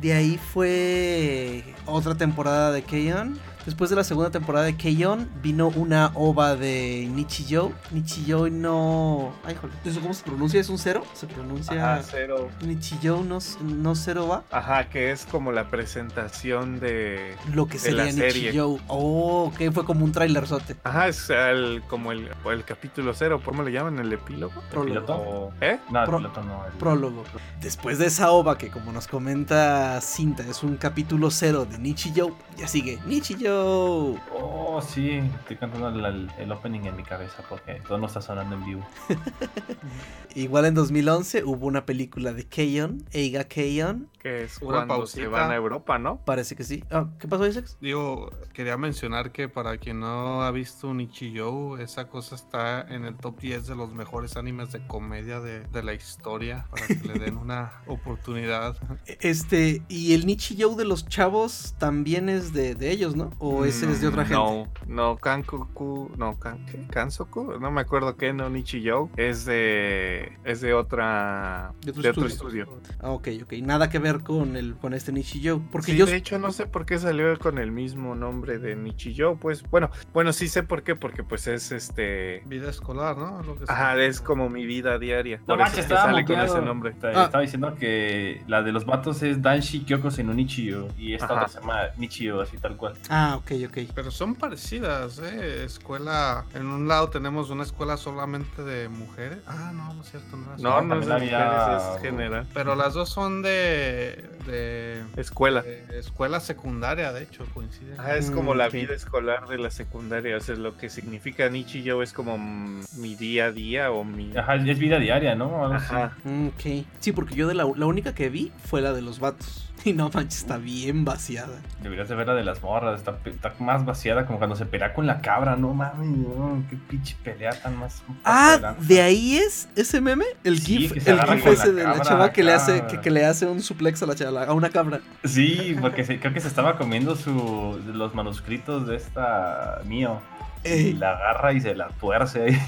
De ahí fue otra temporada de Keion. Después de la segunda temporada de Keion vino una ova de Nichijou. Nichijou no... Ay, joder. ¿Eso cómo se pronuncia? ¿Es un cero? Se pronuncia... Ajá, cero. Nichijou no, no cero va. Ajá, que es como la presentación de. Lo que De la sería serie. Nichijou. Oh, ok. Fue como un trailerzote. Ajá, es el, como el, el capítulo cero, ¿cómo le llaman? ¿El epílogo? Prólogo. ¿Eh? No, el Pro- piloto no. el- Prólogo. Después de esa ova que como nos comenta Cinta es un capítulo cero de Nichijou, ya sigue Nichijou. Oh, sí, estoy cantando el, opening en mi cabeza porque todo no está sonando en vivo. <laughs> Igual en 2011 hubo una película de Keion, Eiga Keion, Que es Una cuando se pausita. van a Europa, ¿no? parece que sí. Ah, ¿Qué pasó, Isaac? Digo, quería mencionar que para quien no ha visto Nichijou, esa cosa está en el top 10 de los mejores animes de comedia de, de la historia, para que le den una <laughs> oportunidad. Este, y el Nichijou de los chavos también es de, de ellos, ¿no? ¿O ese es de otra gente? Mm, No, no, Kankoku, no, kan, ¿qué? Kansoku, no me acuerdo qué, no, Nichijou, es de, es de otra, De otro de otro estudio. estudio. Ah, ok, ok. Nada que ver con el con este Nichijou. Porque Sí, yo... de hecho no sé por qué salió con el mismo nombre de Nichijou, pues, bueno, bueno, sí sé por qué, porque pues es este, Vida escolar, ¿no? Lo que ajá, es como mi vida diaria, No por manches, eso es que estaba sale con ese nombre. Ah. Estaba diciendo que la de los vatos es Danshi Kyoko Senunichio y esta Ajá. otra se llama Nichio, así tal cual. Ah, ok, ok. Pero son parecidas, ¿eh? Escuela. En un lado tenemos una escuela solamente de mujeres. Ah, no, no es cierto, no es No, No, no es de había- mujeres, es general. Pero las dos son de. de. escuela. Escuela secundaria, de hecho, coincide. Ah, es como Mm, la vida escolar de la secundaria, o sea, lo que significa Nichijou es como mi día a día o mi... Ajá, es vida diaria, ¿no? Algo. Ajá. Mm, Ok. Sí, porque yo de la, la única que vi fue la de los vatos. <laughs> Y no manches, está bien vaciada. Deberías de ver la de las morras, está, está más vaciada como cuando se pelea con la cabra, no mames, no, qué pinche pelea tan más. Ah, de ahí es ese meme, el Sí, gif, el gif ese de la chava que le hace que, que le hace un suplex a la chava, a una cabra. Sí, porque se- creo que se estaba comiendo su, los manuscritos de esta mío. Y Ey. la agarra y se la tuerce ahí.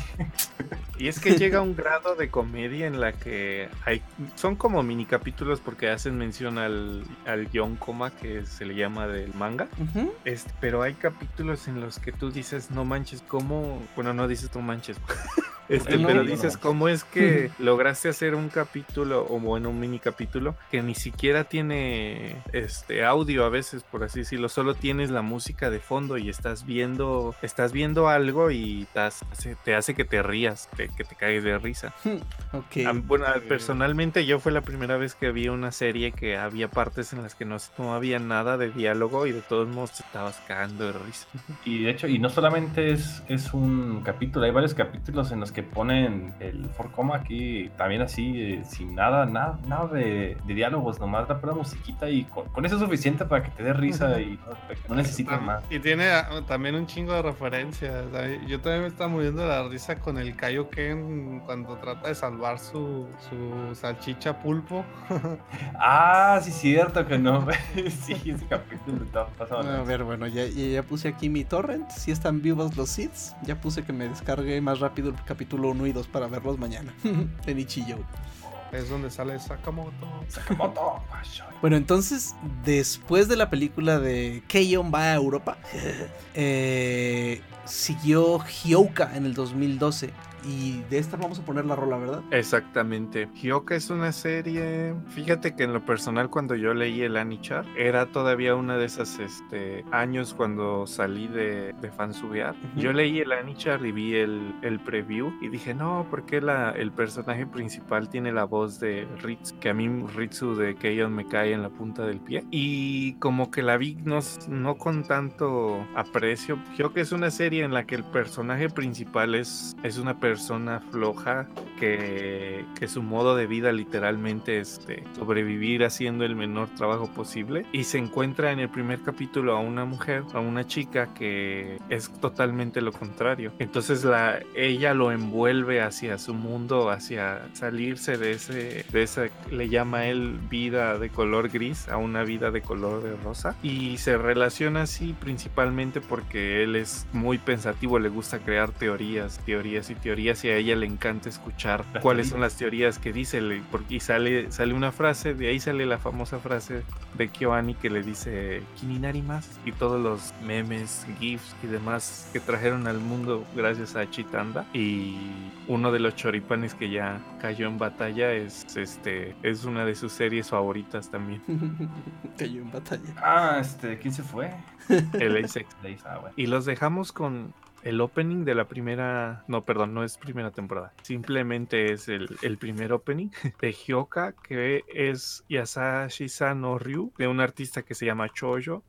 Y es que llega a un grado de comedia en la que hay son como mini capítulos porque hacen mención al, al guion coma que se le llama del manga. Este, pero hay capítulos en los que tú dices, no manches, ¿cómo? Bueno, no dices no manches. <laughs> Este, no? pero dices, no. ¿cómo es que lograste hacer un capítulo o bueno, un mini capítulo que ni siquiera tiene este audio a veces, por así decirlo, solo tienes la música de fondo y estás viendo, estás viendo algo y te hace, te hace que te rías, te- que te caes de risa. <laughs> Ok. A- bueno, personalmente yo fue la primera vez que vi una serie que había partes en las que no, no había nada de diálogo y de todos modos te estabas cagando de risa. <laughs> Y de hecho, y no solamente es, es un capítulo, hay varios capítulos en los que ponen el forcoma aquí también así, eh, sin nada, nada, nada de, de diálogos, nomás la pura musiquita y con, con eso es suficiente para que te dé risa y no, no necesitas más. Y tiene ah, también un chingo de referencias. Yo también me estaba muriendo de la risa con el Kaioken cuando trata de salvar su, su salchicha pulpo. <laughs> Ah, sí, cierto que no. <laughs> sí, ese capítulo está pasado. A ver, bueno, ya, ya, ya puse aquí mi torrent. Si están vivos los seeds, ya puse que me descargue más rápido el capítulo 1 y 2 para verlos mañana. <laughs> en Ichiyo. Es donde sale Sakamoto. Sakamoto. <laughs> Bueno, entonces, después de la película de Keion va a Europa, <laughs> eh, siguió Hyouka en el 2012. Y de esta vamos a poner la rola, ¿verdad? Exactamente. Hyoka es una serie. Fíjate que en lo personal, cuando yo leí el Anichar, era todavía una de esas este, años cuando salí de, de fansubear. Ujú. Yo leí el Anichar y vi el, el preview y dije, no, porque la, el personaje principal tiene la voz de Ritsu? Que a mí Ritsu de Keion me cae en la punta del pie. Y como que la vi no, no con tanto aprecio. Hyoka es una serie en la que el personaje principal es, es una persona floja que, que su modo de vida literalmente es este, sobrevivir haciendo el menor trabajo posible y se encuentra en el primer capítulo a una mujer, a una chica que es totalmente lo contrario. Entonces la, ella lo envuelve hacia su mundo, hacia salirse de ese, de esa, le llama él vida de color gris a una vida de color de rosa y se relaciona así principalmente porque él es muy pensativo, le gusta crear teorías, teorías y teorías y a ella le encanta escuchar Las cuáles son teorías. las teorías que dice le- porque y sale sale una frase de ahí sale la famosa frase de Kyoani que le dice Kininari más y todos los memes gifs y demás que trajeron al mundo gracias a Chitanda y uno de los choripanes que ya cayó en batalla es este es una de sus series favoritas también <laughs> Cayó en batalla. Ah, este, ¿quién se fue? <laughs> el Leis, Ah, bueno. Y los dejamos con el opening de la primera. No, perdón, no es primera temporada. Simplemente es el, el primer opening de Hyoka, que es Yasashi Sano Ryu, de un artista que se llama Choyo.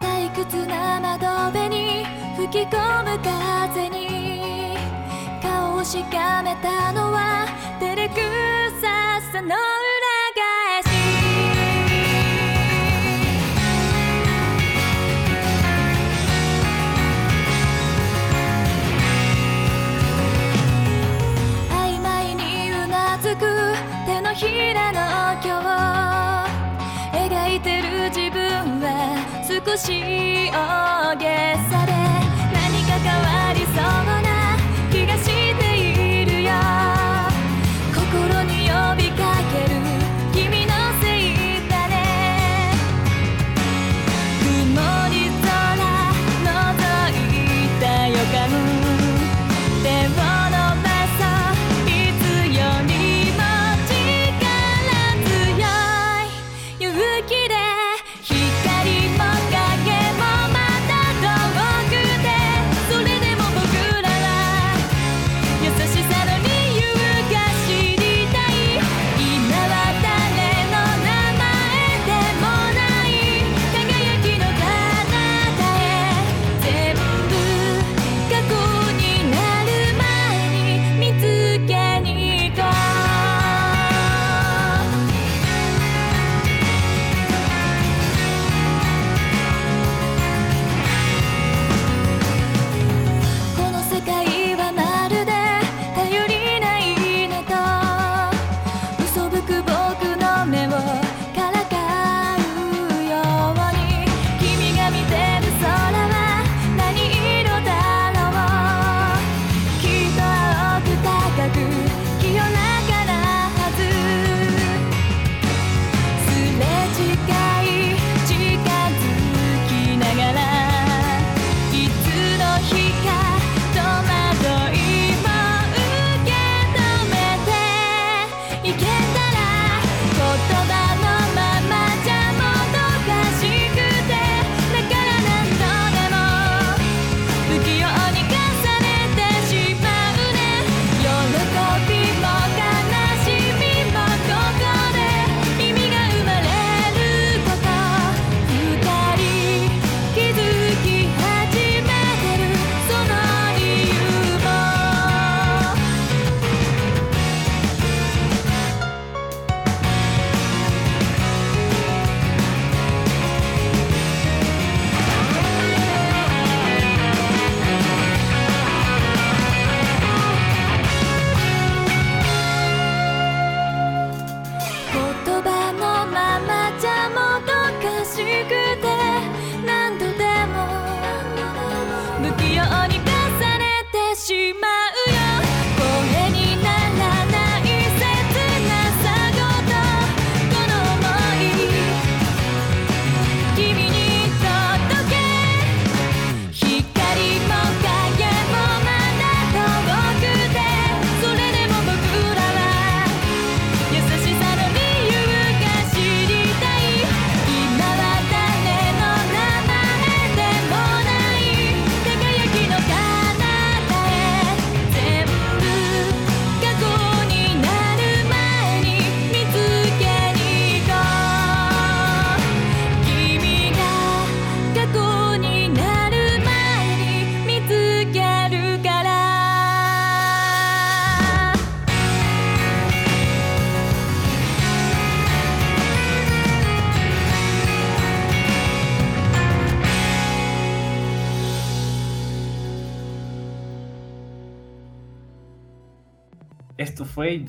退屈な窓辺に吹き込む風に顔をしかめたのは照れくささの裏 ひらの今日描いてる自分は少し大げさで何か変わりそうな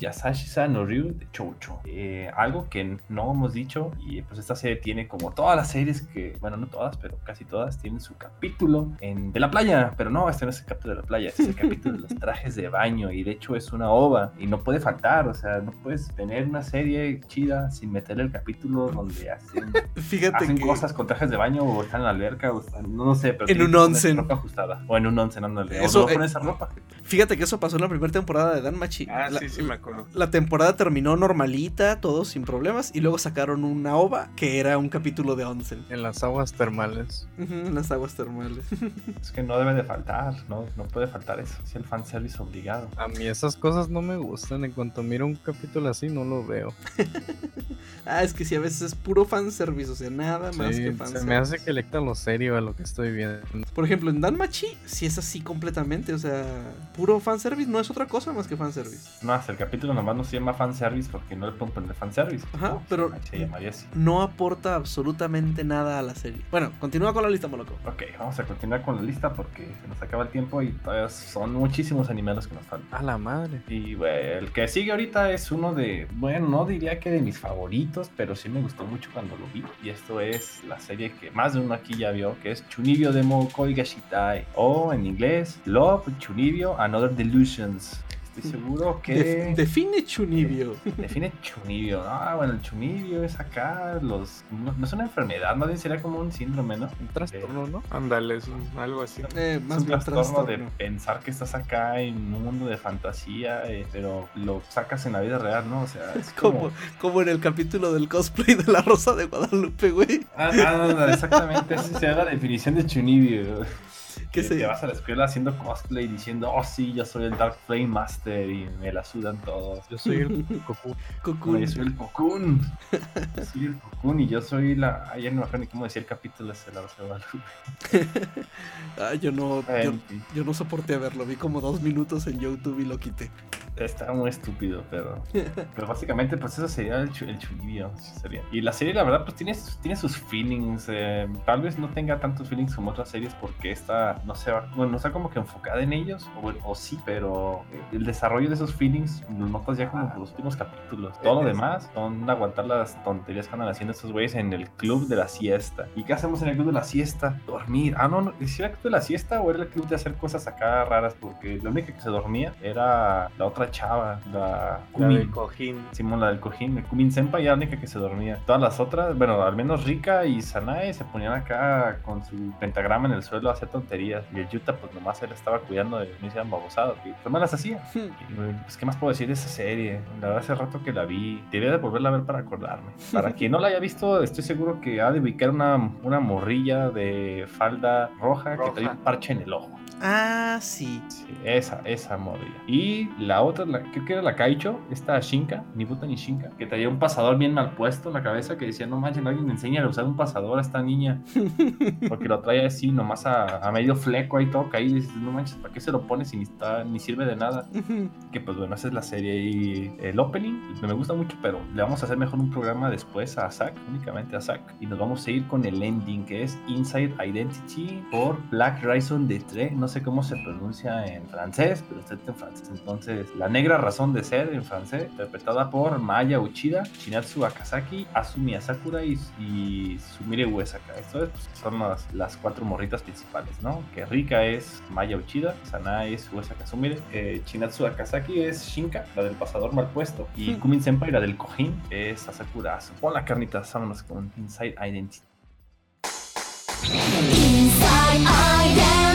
Yasashi-san no Ryu de Choucho. Eh, algo que no hemos dicho, y pues esta serie tiene como todas las series que, bueno, no todas, pero casi todas, tienen su capítulo en, de la playa. Pero no, este no es el capítulo de la playa, este es el capítulo de los <laughs> trajes de baño. Y de hecho es una ova, y no puede faltar, o sea, no puedes tener una serie chida sin meterle el capítulo donde hacen, <laughs> Fíjate hacen que cosas con trajes de baño o están en la alberca, o están- no, no sé, pero En un onsen. ropa ajustada. O en un onsen, ándale. Eso, o no eh, esa ropa. Fíjate que eso pasó en la primera temporada de Dan Machi. Ah, la, sí, sí, me acuerdo. La temporada terminó normalita, todo sin problemas, y luego sacaron una ova que era un capítulo de onsen. En las aguas termales. En las aguas termales. <laughs> Es que no debe de faltar, no, no puede faltar eso. Es el fanservice obligado. A mí esas cosas no me gustan. En cuanto miro un capítulo así, no lo veo. <laughs> ah, es que sí, a veces es puro fanservice, o sea, nada más que se fanservice. me hace que le lo serio a lo que estoy viendo. Por ejemplo, en Dan Machi, sí es así completamente, o sea, puro fanservice, no es otra cosa más que fanservice. Más, el capítulo nomás no se llama fanservice porque no le pueden poner fanservice. Ajá, No, pero- Se llamaría así. No aporta absolutamente nada a la serie. Bueno, continúa con la lista, Moloco. Ok, vamos a continuar con la lista porque se nos acaba el tiempo y todavía son muchísimos animes los que nos faltan. A la madre. Y bueno, el que sigue ahorita es uno de, bueno, no diría que de mis favoritos, pero sí me gustó mucho cuando lo vi. Y esto es la serie que más de uno aquí ya vio, que es Chunibyo Demo Koigashitai. O en inglés, Love Chunibyo Another Delusions. Estoy seguro que... Def- define Chunibyo. Define chunibio, ¿no? Ah, bueno, el chunibio es acá, los... No, no es una enfermedad, más bien sería como un síndrome, ¿no? Un trastorno, ¿no? Ándale, es un- algo así. Eh, Es más un bien trastorno de pensar que estás acá en un mundo de fantasía, eh, pero lo sacas en la vida real, ¿no? O sea, es como... Como, como en el capítulo del cosplay de la Rosa de Guadalupe, güey. Ah, ah, no, exactamente, esa sería la definición de chunibio. Que Que se- te vas a la escuela haciendo cosplay diciendo, oh sí, yo soy el Dark Flame Master y me la sudan todos. Yo soy el <laughs> Cocoon. yo soy el Cocoon. Yo <laughs> soy el Cocoon y yo soy la. Ay, ya no me acuerdo ni cómo decía el capítulo ese de la Rosa de Guadalupe. Ah, yo no, yo, yo no soporté verlo. Vi como dos minutos en YouTube y lo quité. Está muy estúpido, pero. <laughs> Pero básicamente, pues eso sería el, el chunibio. sí sería. Y la serie, la verdad, pues tiene, tiene sus feelings. eh, tal vez no tenga tantos feelings como otras series porque esta no se va, bueno, no está como que enfocada en ellos, o, bueno, o sí, pero el desarrollo de esos feelings lo notas ya como por los últimos capítulos. Todo lo demás son aguantar las tonterías que andan haciendo estos güeyes en el club de la siesta. ¿Y qué hacemos en el club de la siesta? Dormir. Ah, no, no. ¿Si era el club de la siesta o era el club de hacer cosas acá raras? Porque la única que se dormía era la otra chava, la La Kumi. del cojín. Simón, la del cojín, el Kumin Senpai era la única que se dormía. Todas las otras, bueno, al menos Rika y Sanae se ponían acá con su pentagrama en el suelo a hacer tonterías. Y el Yuta, pues nomás él estaba cuidando de que no hicieran babosadas. Y pues no las hacía. Y, pues, ¿qué más puedo decir de esa serie? La verdad, hace rato que la vi. Debería de volverla a ver para acordarme. Para <laughs> quien no la haya visto, estoy seguro que ha de ubicar una, una morrilla de falda roja, que Roja. trae un parche en el ojo. Ah, sí. Sí, esa, esa morrilla. Y la otra, la, creo que era la Kaicho, esta Shinka, ni puta ni Shinka, que traía un pasador bien mal puesto en la cabeza que decía, no manches, alguien me enseña a usar un pasador a esta niña. <laughs> Porque lo traía así, nomás a, a medio fleco ahí caído. Y dices, no manches, ¿para qué se lo pones si ni, está, ni sirve de nada? Que pues bueno, esa es la serie y el opening me gusta mucho, pero le vamos a hacer mejor un programa después a Zack, únicamente a Zack. Y nos vamos a ir con el ending que es Inside Identity por Black Rison de Tre. No sé cómo se pronuncia en francés, pero está en francés. Entonces, la negra razón de ser en francés, interpretada por Maya Uchida, Shinatsu Akasaki, Asumi Asakura y, y Sumire Uesaka. Esto es, pues, son las, las cuatro morritas principales, ¿no? Que Rika es Maya Uchida, Sana es Uesaka Sumire, eh, Chinatsu Akasaki es Shinka, la del pasador mal puesto, y Hmm. Kumin Senpai, la del cojín, es Asakura Asu. Hola carnitas, vámonos con Inside Identity. Inside identity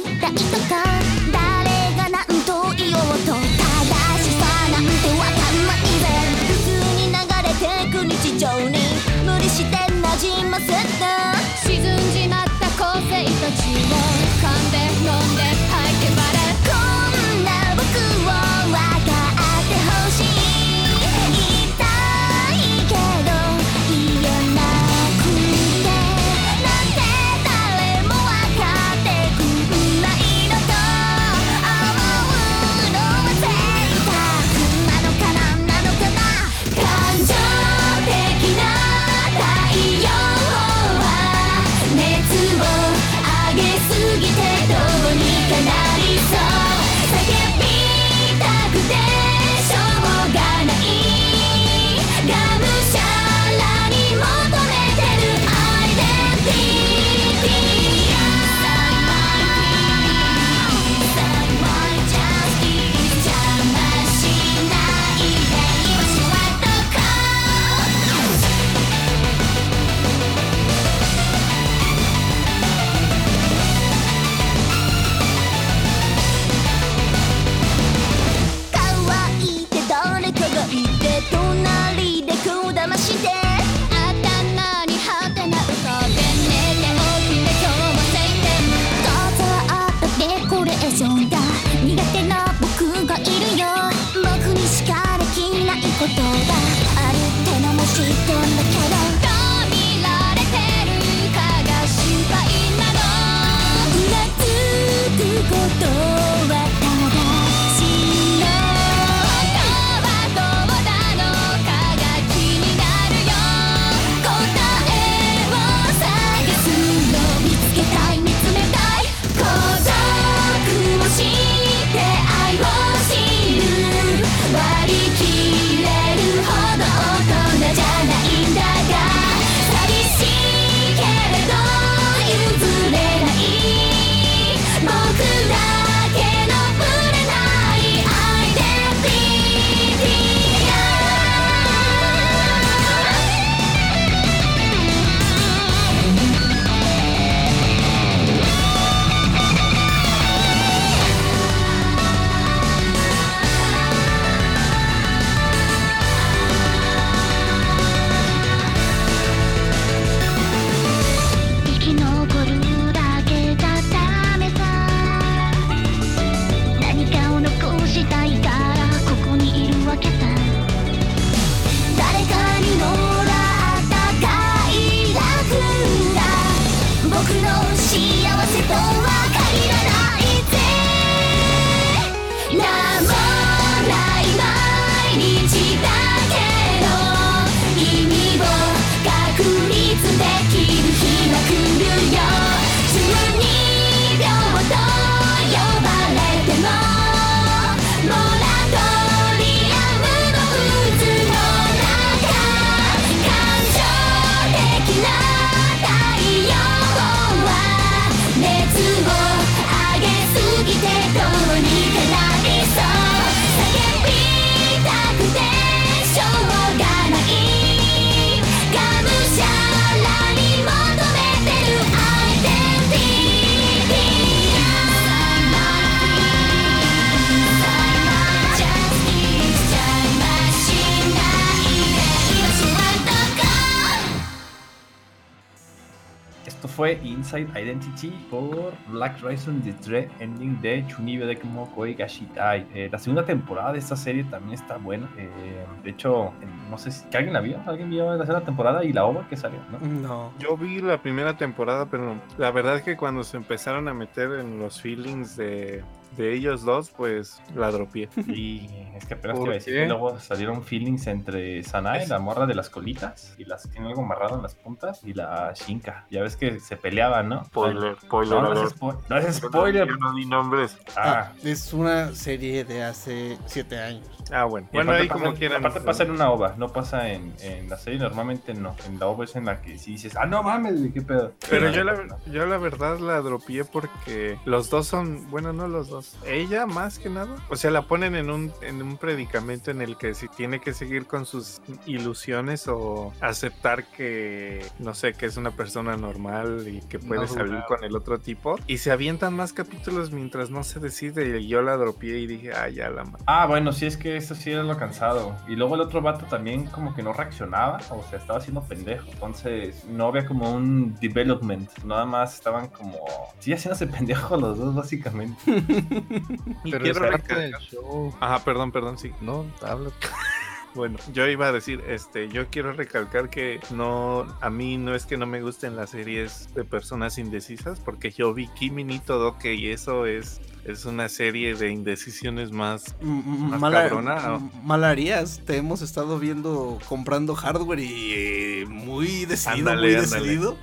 fue Inside Identity por Black Raisin The Dread Ending de Chunibyo de Koi Gashitai. Eh, la segunda temporada de esta serie también está buena. Eh, de hecho, no sé si ¿que alguien la vio. ¿Alguien vio la segunda temporada y la ova que salió? ¿no? No. Yo vi la primera temporada, pero la verdad es que cuando se empezaron a meter en los feelings de, de ellos dos, pues la dropié. <laughs> Y es que apenas te ¿Por iba a decir que luego salieron feelings entre Sanae, la morra de las colitas, y las que tiene algo amarrado en las puntas, y la Shinka. Ya ves que se peleaban, ¿no? Spoiler, spoiler No, no es, spo- no es spoiler. Yo no di nombres. Ah, Es una serie de hace 7 años. Ah, bueno. y Bueno, aparte ahí como pasa- quieran. Aparte pasa en una ova, no pasa en, en la serie, normalmente no. En la ova es en la que sí dices, ah, no mames, qué pedo. Pero No, yo no, la, no. yo la verdad la dropié porque los dos son, bueno, no los dos, ella más que nada. O sea, la ponen en un, en un predicamento en el que si tiene que seguir con sus ilusiones o aceptar que, no sé, que es una persona normal y que puede No salir con el otro tipo. Y se avientan más capítulos mientras no se decide. Y yo la dropié y dije, ah, ya la ma-". Ah, bueno, sí es que eso sí era lo cansado. Y luego el otro vato también como que no reaccionaba, o sea, estaba haciendo pendejo. Entonces no había como un development, nada más estaban como... Sí, haciéndose <laughs> pendejo los dos, básicamente. <laughs> Y Pero es quiero del show. Ajá, perdón, perdón, sí. No, habla. <laughs> Bueno, yo iba a decir, este, yo quiero recalcar que no, a mí no es que no me gusten las series de personas indecisas, porque yo vi Kimi ni Todoke y eso es, es una serie de indecisiones más. Más Mala, cabrona, ¿no? m- mal harías. Te hemos estado viendo comprando hardware y eh, muy decidido, Ándale, muy ándale. decidido.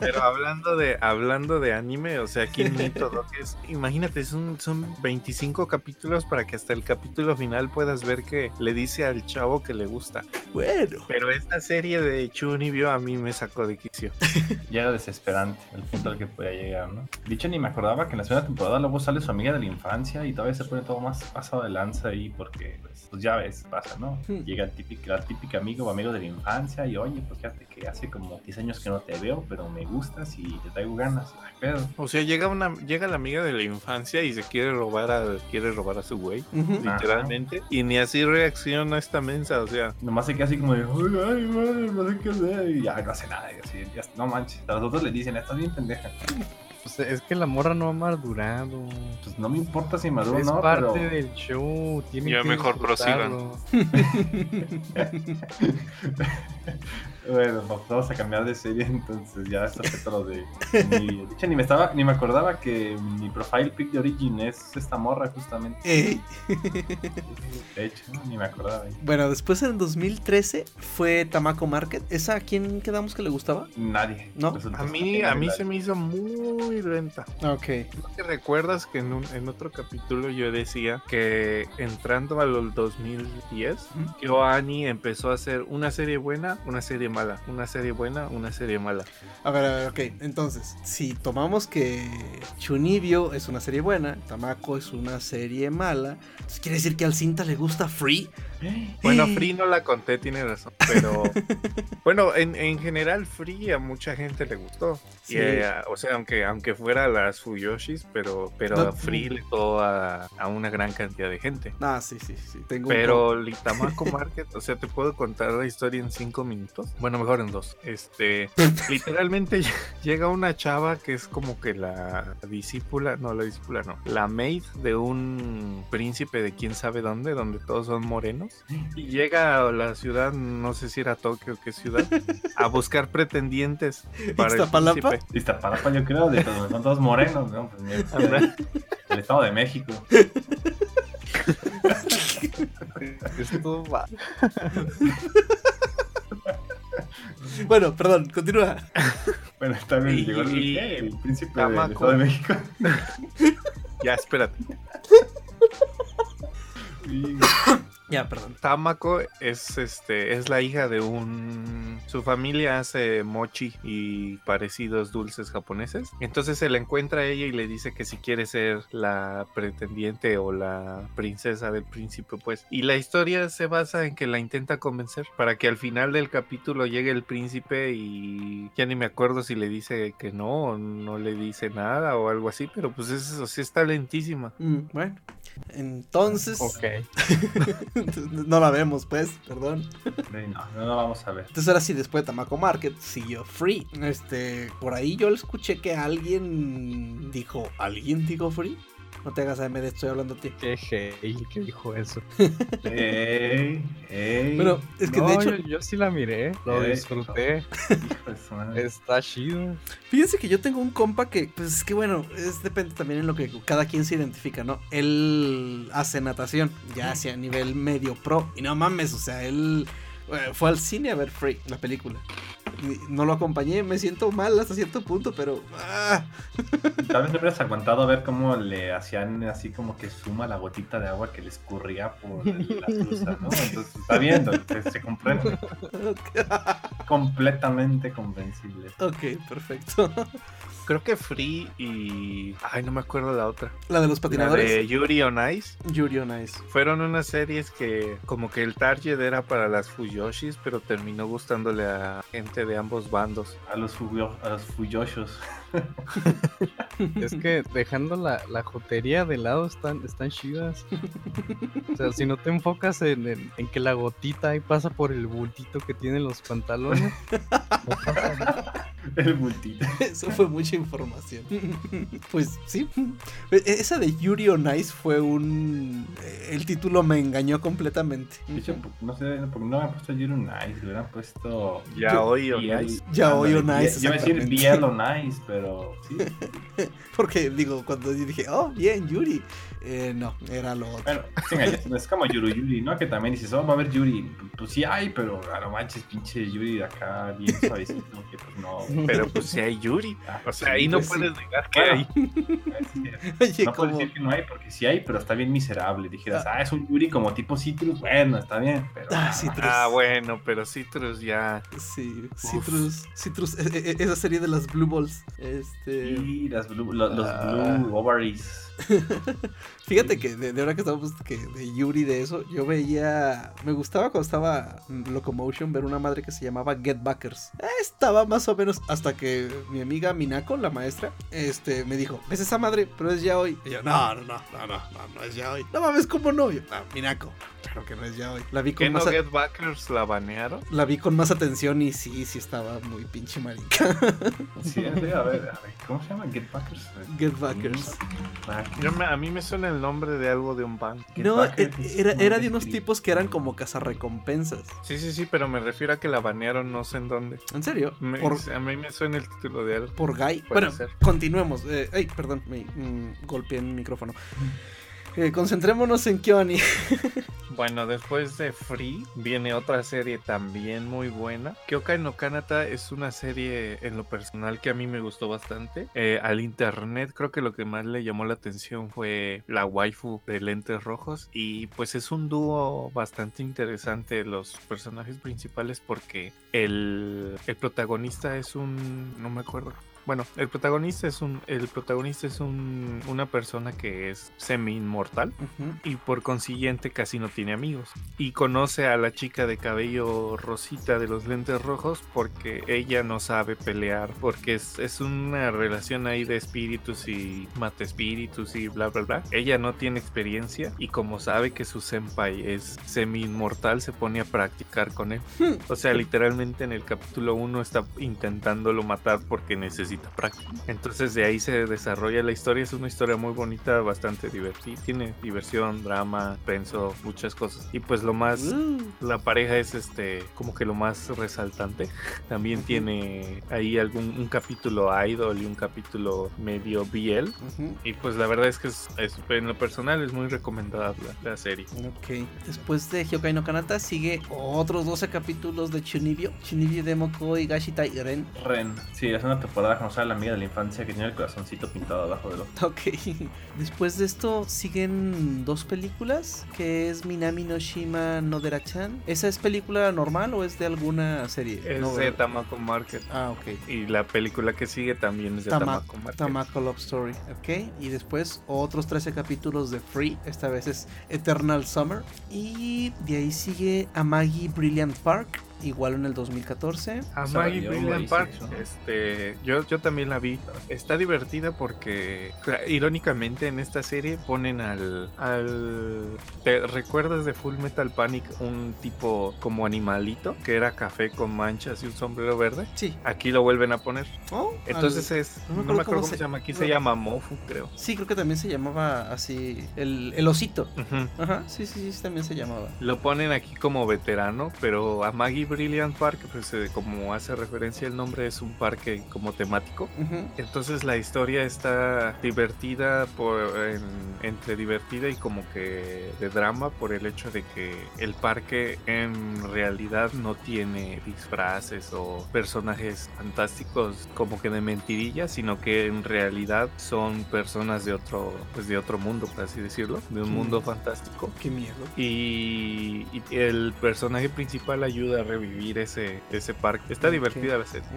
Pero hablando de, hablando de anime, o sea, Kimi ni Todoke es, imagínate, son, son 25 capítulos para que hasta el capítulo final puedas ver que le dice al chavo que le gusta. Bueno. Pero esta serie de Chunibyo a mí me sacó de quicio. <laughs> Ya era desesperante el punto al que podía llegar, ¿no? Dicho, ni me acordaba que en la segunda temporada luego sale su amiga de la infancia y todavía se pone todo más pasado de lanza ahí porque, pues, pues ya ves, pasa, ¿no? Hmm. Llega el típico, la típica amigo o amigo de la infancia y, oye, pues fíjate que hace como 10 años que no te veo, pero me gustas y te traigo ganas. Ay, pedo. O sea, llega una, llega la amiga de la infancia y se quiere robar a, quiere robar a su güey, Ujú. literalmente. Y ni así reacciona esta mensa, o sea, Nomás se queda así como de, ay, ay, madre, no sé qué hacer. Y ya no hace nada. Y así, ya, no manches. A los otros le dicen, estás bien pendeja. Pues es que la morra no ha madurado. Pues no me importa si maduro o es no, parte pero. del show. Tiene Ya que mejor prosigan. <laughs> <laughs> <laughs> Bueno, pues vamos a cambiar de serie <laughs> entonces. Ya esto fue todo lo de. Ni, de hecho, ni me estaba, ni me acordaba que mi profile pic de Origin es esta morra, justamente. Ey. De hecho, ni me acordaba. Bueno, después en 2013 fue Tamako Market. ¿Esa a quién quedamos que le gustaba? Nadie. ¿No? Resulta A mí, a mí se me hizo muy lenta. Ok. ¿No te recuerdas que en, un- en otro capítulo yo decía que entrando a los 2010, Ujú. KyoAni empezó a hacer una serie buena, una serie mala, una serie buena, una serie mala. A ver, a ver, ok. Entonces, si tomamos que Chunibyo es una serie buena, Tamako es una serie mala, quiere decir que al cinta le gusta Free. Bueno. Free no la conté, tiene razón, pero <laughs> bueno, en, en general Free a mucha gente le gustó. Sí. Y, eh, o sea, aunque aunque fuera las Fuyoshis, pero pero No. Free le gustó a, a una gran cantidad de gente. Ah, sí, sí, sí. Tengo un Pero Litamaco <laughs> Market, o sea, te puedo contar la historia en cinco minutos. Bueno, mejor en dos. Este, <laughs> literalmente llega una chava que es como que la discípula, no, la discípula no, la maid de un príncipe de quién sabe dónde, donde todos son morenos. Y llega a la ciudad, no sé si era Tokio o qué ciudad, <laughs> a buscar pretendientes para el ¿Ixtapalapa? príncipe. Iztapalapa, yo creo, de todos, son todos morenos, ¿no? Pues mira, <laughs> el Estado de México. Esto va. <laughs> Bueno, perdón, continúa. Bueno, también Y- llegó el, el príncipe Tamaco. del Estado de México. Ya, espérate. Y- Ya, perdón. Tamako es este es la hija de un su familia hace mochi y parecidos dulces japoneses. Entonces se la encuentra a ella y le dice que si quiere ser la pretendiente o la princesa del príncipe, pues. Y la historia se basa en que la intenta convencer para que al final del capítulo llegue el príncipe y ya ni me acuerdo si le dice que no o no le dice nada o algo así, pero pues es eso sí está lentísima. Mm, bueno, entonces. Ok. <laughs> no la vemos, pues, perdón. No, no, no vamos a ver. Entonces ahora sí, después de Tamako Market, siguió Free. Este, por ahí yo escuché que alguien dijo, ¿alguien dijo Free? No te hagas AMD, estoy hablando a ti. Qué hate que dijo eso. <laughs> Ey, ey. Bueno, es que No, de hecho, yo, yo sí la miré, lo disfruté. Está chido. fíjense que yo tengo un compa que, pues es que bueno, es depende también en lo que cada quien se identifica, ¿no? Él hace natación, ya hacia nivel medio pro, y no mames, o sea, él eh, fue al cine a ver Free, la película. No lo acompañé, me siento mal hasta cierto punto, pero... ah, Tal vez hubieras aguantado a ver cómo le hacían así como que suma la gotita de agua que le escurría por la blusa, ¿no? Entonces está bien, se, se comprende. <laughs> Completamente comprensible. ok, perfecto. Creo que Free y ay, no me acuerdo la otra. La de los La patinadores. de Yuri on Ice. Yuri on Ice. Fueron unas series que como que el target era para las Fuyoshis, pero terminó gustándole a gente de ambos bandos. A los, fuyo- a los fuyoshos. <laughs> Es que dejando la, la jotería de lado están, están chidas. O sea, si no te enfocas en, en- en que la gotita ahí pasa por el bultito que tienen los pantalones. <laughs> El bultito. <laughs> Eso fue mucha información. Pues sí. E- Esa de Yuri on Ice fue un. eh, El título me engañó completamente. De hecho, no sé, porque no me han puesto Yuri on Ice, le hubieran puesto. Ya hoy on. Ice. Ya hoy on Ice, Yo iba a decir. BL on Ice, pero <laughs> Porque digo, cuando dije, oh, bien, Yuri. Eh, no, era lo otro. Bueno, sí, no es como Yuru Yuri, ¿no? Que también dices, oh, va a haber Yuri. Pues sí hay, pero a no manches, pinche Yuri de acá, bien suavecito, que pues no. Pero pues si hay Yuri. Ah, O sea, sí, ahí no pues sí. puedes negar que Bueno, hay. sí, <laughs> Oye, No como. decir que no hay, porque sí hay, pero está bien miserable. Dijeras, ah, es un Yuri como tipo Citrus, bueno, está bien, pero. Ah, Citrus. Ah, bueno, pero Citrus ya. Sí, Citrus. Citrus. e- e- esa serie de las Blue Balls. Este. Y las blue- lo- los Ah. Blue Ovaries. <laughs> Fíjate que de, de ahora que estamos que de Yuri de eso, yo veía, me gustaba cuando estaba Locomotion ver una madre que se llamaba Get Backers. Eh, Estaba más o menos, hasta que mi amiga Minako, la maestra, este, me dijo, ¿ves esa madre? Pero es ya hoy. Y yo, no, no, no, no, no, no, no es ya hoy. No mames, ¿cómo no? Y yo, "Ah, Minako, claro que no es ya hoy. La vi ¿Qué con no más, a- Get Backers la banearon? la vi con más atención y sí, sí estaba muy pinche marica. Sí, a ver, a ver, ¿cómo se llama? Get Backers. Get Backers. Backers. Yo me- a mí me suena el nombre de algo de un banco. No, e- es era, como era un de unos tipos que eran como cazarrecompensas. Sí, sí, sí, pero me refiero a que la banearon no sé en dónde. ¿En serio? Me- Por, A mí me suena el título de algo. por Guy. Bueno, ser. continuemos. Eh, ay, perdón, me mm, golpeé en mi micrófono. Eh, concentrémonos en Kyoani. Bueno, después de Free viene otra serie también muy buena. Kyokai no Kanata es una serie en lo personal que a mí me gustó bastante. Eh, al internet creo que lo que más le llamó la atención fue la waifu de lentes rojos y pues es un dúo bastante interesante los personajes principales porque el, el protagonista es un... no me acuerdo. Bueno, el protagonista es un el protagonista es un, una persona que es semi inmortal y por consiguiente casi no tiene amigos. Y conoce a la chica de cabello rosita de los lentes rojos porque ella no sabe pelear, porque es, es una relación ahí de espíritus y mata espíritus y bla bla bla. Ella no tiene experiencia y como sabe que su senpai es semi inmortal se pone a practicar con él. O sea, literalmente en el capítulo 1 está intentándolo matar porque necesita práctica. Entonces de ahí se desarrolla la historia. Es una historia muy bonita, bastante divertida. Tiene diversión, drama, penso, muchas cosas. Y pues lo más... Uh, La pareja es este como que lo más resaltante. <laughs> También tiene ahí algún un capítulo idol y un capítulo medio BL. Y pues la verdad es que es, es- en lo personal es muy recomendable la, la serie. Ok. Después de Hyokai no Kanata sigue otros 12 capítulos de Chunibyo. Chunibyo Demoko y Gashitai Ren. Ren. Sí, es una temporada conocer a la amiga de la infancia que tiene el corazoncito pintado abajo del ojo. Ok. <laughs> Después de esto siguen dos películas, que es Minami no Shima no Dera-chan. ¿Esa es película normal o es de alguna serie? Es No, de. Tamako Market. Ah, ok. Y la película que sigue también es de Tama- Tamako Market. Tamako Love Story, ok. Y después otros 13 capítulos de Free, esta vez es Eternal Summer. Y de ahí sigue Amagi Brilliant Park, igual en el 2014. A Maggie Brilliant Park, este, yo, yo también la vi. Está divertida porque, irónicamente, en esta serie ponen al, al. ¿Te recuerdas de Full Metal Panic un tipo como animalito que era café con manchas y un sombrero verde? Sí. Aquí lo vuelven a poner. Oh, Entonces al- es, no no me acuerdo cómo cómo se- llama. Aquí no. se llama Mofu, creo. Sí, creo que también se llamaba así el, el osito. Ujú. Ajá, sí, sí, sí, también se llamaba. Lo ponen aquí como veterano, pero a Maggie Brilliant Park, pues eh, como hace referencia el nombre, es un parque como temático. Entonces la historia está divertida por en- entre divertida y como que de drama por el hecho de que el parque en realidad no tiene disfraces o personajes fantásticos como que de mentirilla, sino que en realidad son personas de otro pues de otro mundo, por así decirlo, de un Mm. mundo fantástico. Qué miedo. Y, y el personaje principal ayuda a revivir ese, ese parque. Está divertida la serie.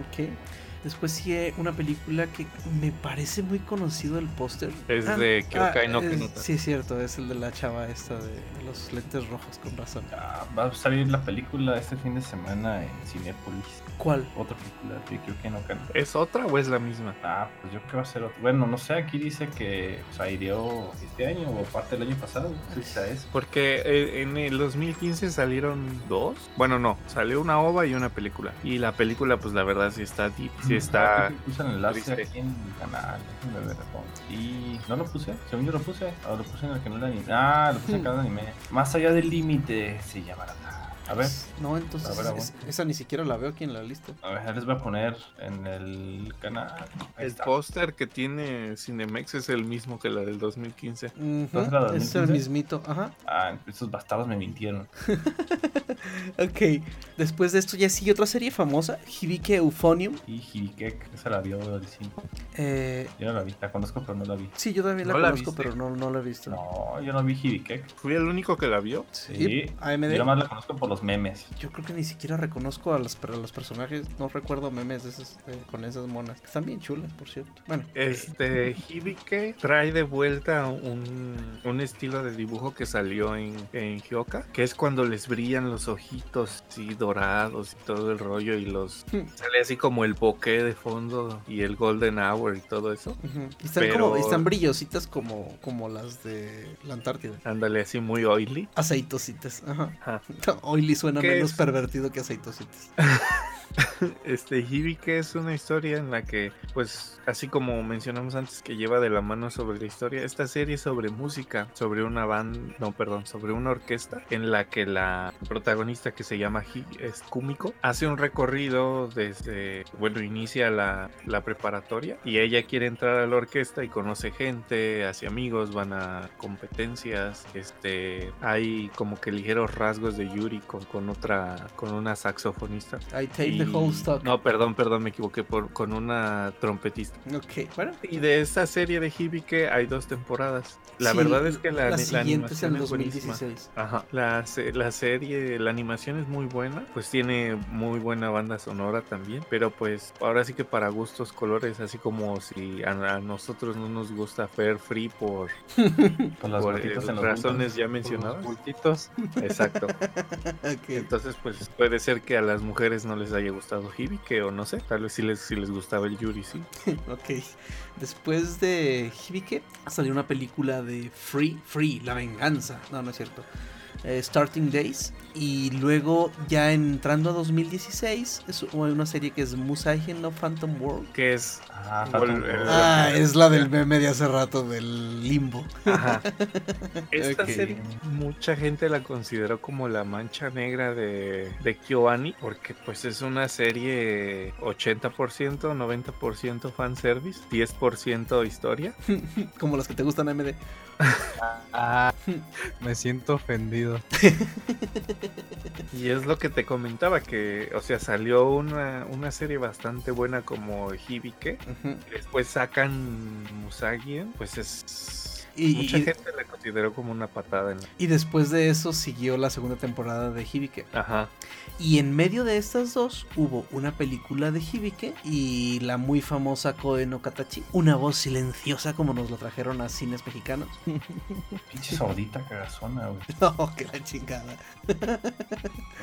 Después sigue una película que me parece muy conocido el póster. Es de Kyokai no es- Kanata. Sí, es cierto, es el de la chava esta de los lentes rojos, con razón. Ah, va a salir la película este fin de semana en Cinepolis. ¿Cuál? Otra película de creo que no can- ¿Es otra o es la misma? Ah, pues yo creo que va a ser otro. Bueno, no sé, aquí dice que o hirió este año o parte del año pasado. No sea eso. Porque eh, en el 2015 salieron dos. Bueno, no, salió una ova y una película. Y la película, pues la verdad sí está deep, sí está... Ah, Puse el enlace triste. aquí en el canal. Déjame ver. ¿no? Y no lo puse. Según yo lo puse. O lo puse en el canal de anime. Ah, lo puse en el canal de anime. Más allá del límite se llamará. A ver. No, entonces A ver, es- esa ni siquiera la veo aquí en la lista. A ver, les voy a poner en el canal. Ahí El póster que tiene Cinemex es el mismo que la del 2015. Ujú, ¿Entonces la Es el 2015? mismito, ajá. Ah, estos bastardos me mintieron. <laughs> Ok. Después de esto ya sigue otra serie famosa, Hibike Euphonium. Y Hirikek, esa la vio Dicen. Eh, Yo no la vi, la conozco, pero no la vi. sí, yo también la ¿No la conozco, pero no, no la he visto. No, yo no vi Hibikek. Fui el único que la vio. Sí. AMD. Yo nomás la conozco por los memes. Yo creo que ni siquiera reconozco a los, a los personajes. No recuerdo memes de eh, con esas monas. Están bien chulas, por cierto. Bueno, Este Hibike trae de vuelta un, un estilo de dibujo que salió en, en Hyoka, que es cuando les brillan los ojitos así dorados y todo el rollo y los <laughs> sale así como el bokeh de fondo y el golden hour y todo eso. Y están Pero- como, están brillositas como, como las de la Antártida. Ándale así muy oily. Aceitositas. Ajá. Ajá. <laughs> Oily suena ¿Qué menos es? pervertido que aceitositas. <laughs> <laughs> Este Hibike es una historia en la que, pues, así como mencionamos antes que lleva de la mano sobre la historia, esta serie es sobre música, sobre una banda, no, perdón, sobre una orquesta en la que la protagonista que se llama Hi- es Kumiko hace un recorrido desde, bueno, inicia la, la preparatoria y ella quiere entrar a la orquesta y conoce gente, hace amigos, van a competencias, este, hay como que ligeros rasgos de Yuri con, con otra, con una saxofonista. I take Y- stock. No, perdón, perdón, me equivoqué por, con una trompetista. Ok, bueno. Y de esta serie de Hibike hay dos temporadas. La Sí, verdad es que la, la la animación es buenísima. 2016. Ajá. La, la serie, la animación es muy buena, pues tiene muy buena banda sonora también, pero pues ahora sí que para gustos colores, así como si a, a nosotros no nos gusta Fair Free por, <laughs> Con las por eh, en los razones ya Por mencionadas. bultitos. Exacto. <laughs> Ok. Entonces, pues puede ser que a las mujeres no les haya gustado Hibike o no sé, tal vez si les, si les gustaba el Yuri, sí. <laughs> Ok. Después de Hibike salió una película de Free, Free, La Venganza. No, no es cierto. Eh, Starting Days. Y luego, ya entrando a 2016, es una serie que es Musagen no Phantom World. Que es Ah, World. Ah, es la del meme de hace rato, del limbo. Ajá. <laughs> Esta Ok. serie mucha gente la consideró como la mancha negra de, de KyoAni porque pues es una serie 80%, 90% fanservice, 10% historia. <laughs> Como las que te gustan AMD. Ah, <laughs> me siento ofendido. Y es lo que te comentaba, que o sea, salió una, una serie bastante buena como Hibike. Y Después sacan Musagien, pues es... Y- mucha y- gente la consideró como una patada en la... Y después de eso siguió la segunda temporada de Hibike. Ajá. Y en medio de estas dos hubo una película de Hibike y la muy famosa Koe no Katachi. Una voz silenciosa como nos lo trajeron a cines mexicanos. <laughs> Pinche sordita cagazona, güey. <laughs> No, que la chingada. <laughs>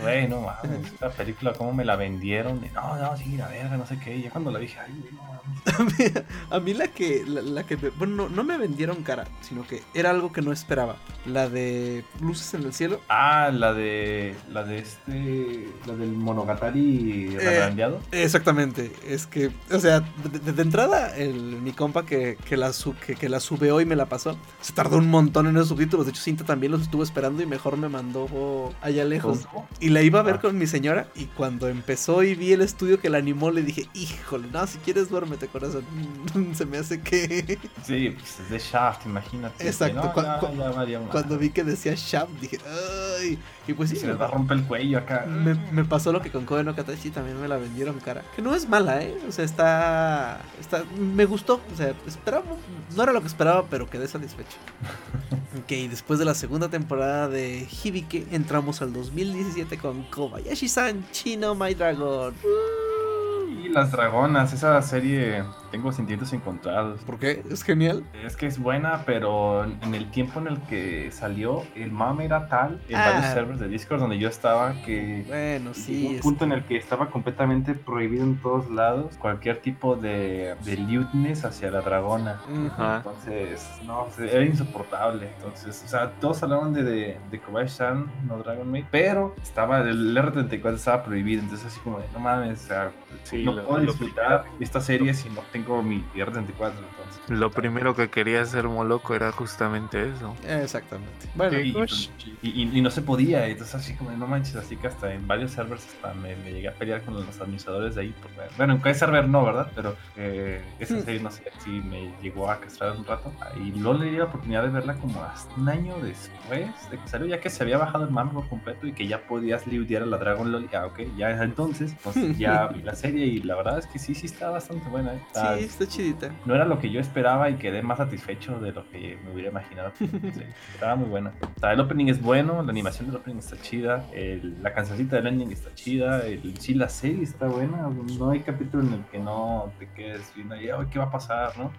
Güey, no mames. Esta película, cómo me la vendieron. de, no, no, sí, la verga, no sé qué. Ya cuando la dije, ay, güey, no mames. A mí la que, la, la que, me- bueno, no, no me vendieron cara, sino que era algo que no esperaba. La de Luces en el Cielo. Ah, la de. La de este. La del Monogatari rebrandeado. Exactamente, es que, o sea, de, entrada, el, mi compa que, que, la su- que, que la sube hoy me la pasó. Se tardó un montón en esos subtítulos. De hecho, Cinta también los estuvo esperando y mejor me mandó allá lejos. ¿Cómo? Y la iba a ver Ah. con mi señora. Y cuando empezó y vi el estudio que la animó, le dije, híjole, no, si quieres duérmete, corazón. <laughs> Se me hace que. Sí, pues es de Shaft, imagínate. Exacto, No, cu- ya, cu- ya valía madre. Cuando vi que decía Shaft, dije, ay. Y pues sí, Se me, va a romper el cuello acá. me, me pasó lo que con Koe no Katachi también me la vendieron cara. Que no es mala, ¿eh? O sea, está. está me gustó. O sea, esperaba. No era lo que esperaba, pero quedé satisfecho. <laughs> ok, después de la segunda temporada de Hibike, entramos al 2017 con Kobayashi-san Chino My Dragon. Y las dragonas, esa serie tengo sentimientos encontrados. ¿Por qué? Es genial. Es que es buena, pero en el tiempo en el que salió, el mame era tal en Ah. varios servers de Discord donde yo estaba que Bueno, sí. un es- punto en el que estaba completamente prohibido en todos lados cualquier tipo de, de lewdness hacia la dragona. Ujú. Ajá. Entonces, no, era insoportable. Entonces, o sea, todos hablaban de, de, de Kobayashi-san, no Dragon Maid, pero estaba, el R34 estaba prohibido. Entonces, así como, de, no mames, o sea, Sí, no lo- puedo lo disfrutar esta serie si no tengo mi R34. Lo primero que quería hacer Moloco era justamente eso. Exactamente. Bueno, y, Ush. y- y- y no se podía, entonces así como, no manches, así que hasta en varios servers hasta me, me llegué a pelear con los administradores de ahí. por ver- bueno, en cada server no, ¿verdad? Pero eh, esa serie, no sé, sí me llegó a castrar un rato. Y luego le di la oportunidad de verla como hasta un año después de que salió, ya que se había bajado el mame por completo y que ya podías lidiar a la Dragon Lol. Ah, ok, ya entonces, pues ya vi la serie y la verdad es que sí, sí está bastante buena. ¿eh? Está sí, está chidita. no era lo que yo esperaba y quedé más satisfecho de lo que me hubiera imaginado. <laughs> Sí, estaba muy buena. O sea, el opening es bueno, la animación del opening está chida, el- la cancioncita del ending está chida, el, sí, la serie está buena. No hay capítulo en el que no te quedes viendo "Ay, ¿qué va a pasar? ¿no?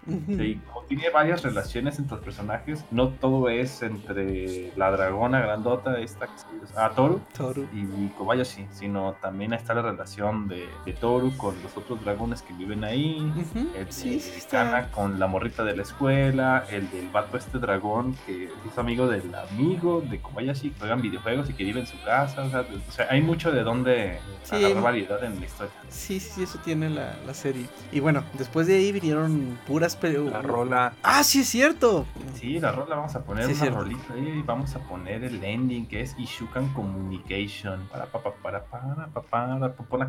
Y como tiene varias relaciones entre los personajes, no todo es entre la dragona grandota, esta se ah, Toru, Toru. y Kobayashi, sino también está la relación de, de Toru con los otros dragones que viven ahí, Ujú, el Sí, sí, está. Con la morrita de la escuela, el del vato este dragón que es amigo del amigo de Kobayashi, que juegan videojuegos y que vive en su casa, o sea, de- o sea, hay mucho de donde Sí, agarrar variedad en la historia. Sí, sí, eso tiene la, la serie. Y bueno, después de ahí vinieron puras La rola. Ah, sí es cierto. Sí, la rola vamos a poner Sí, una rolita ahí y vamos a poner el ending que es Ishukan Communication. Para, para, para, para, para, para, para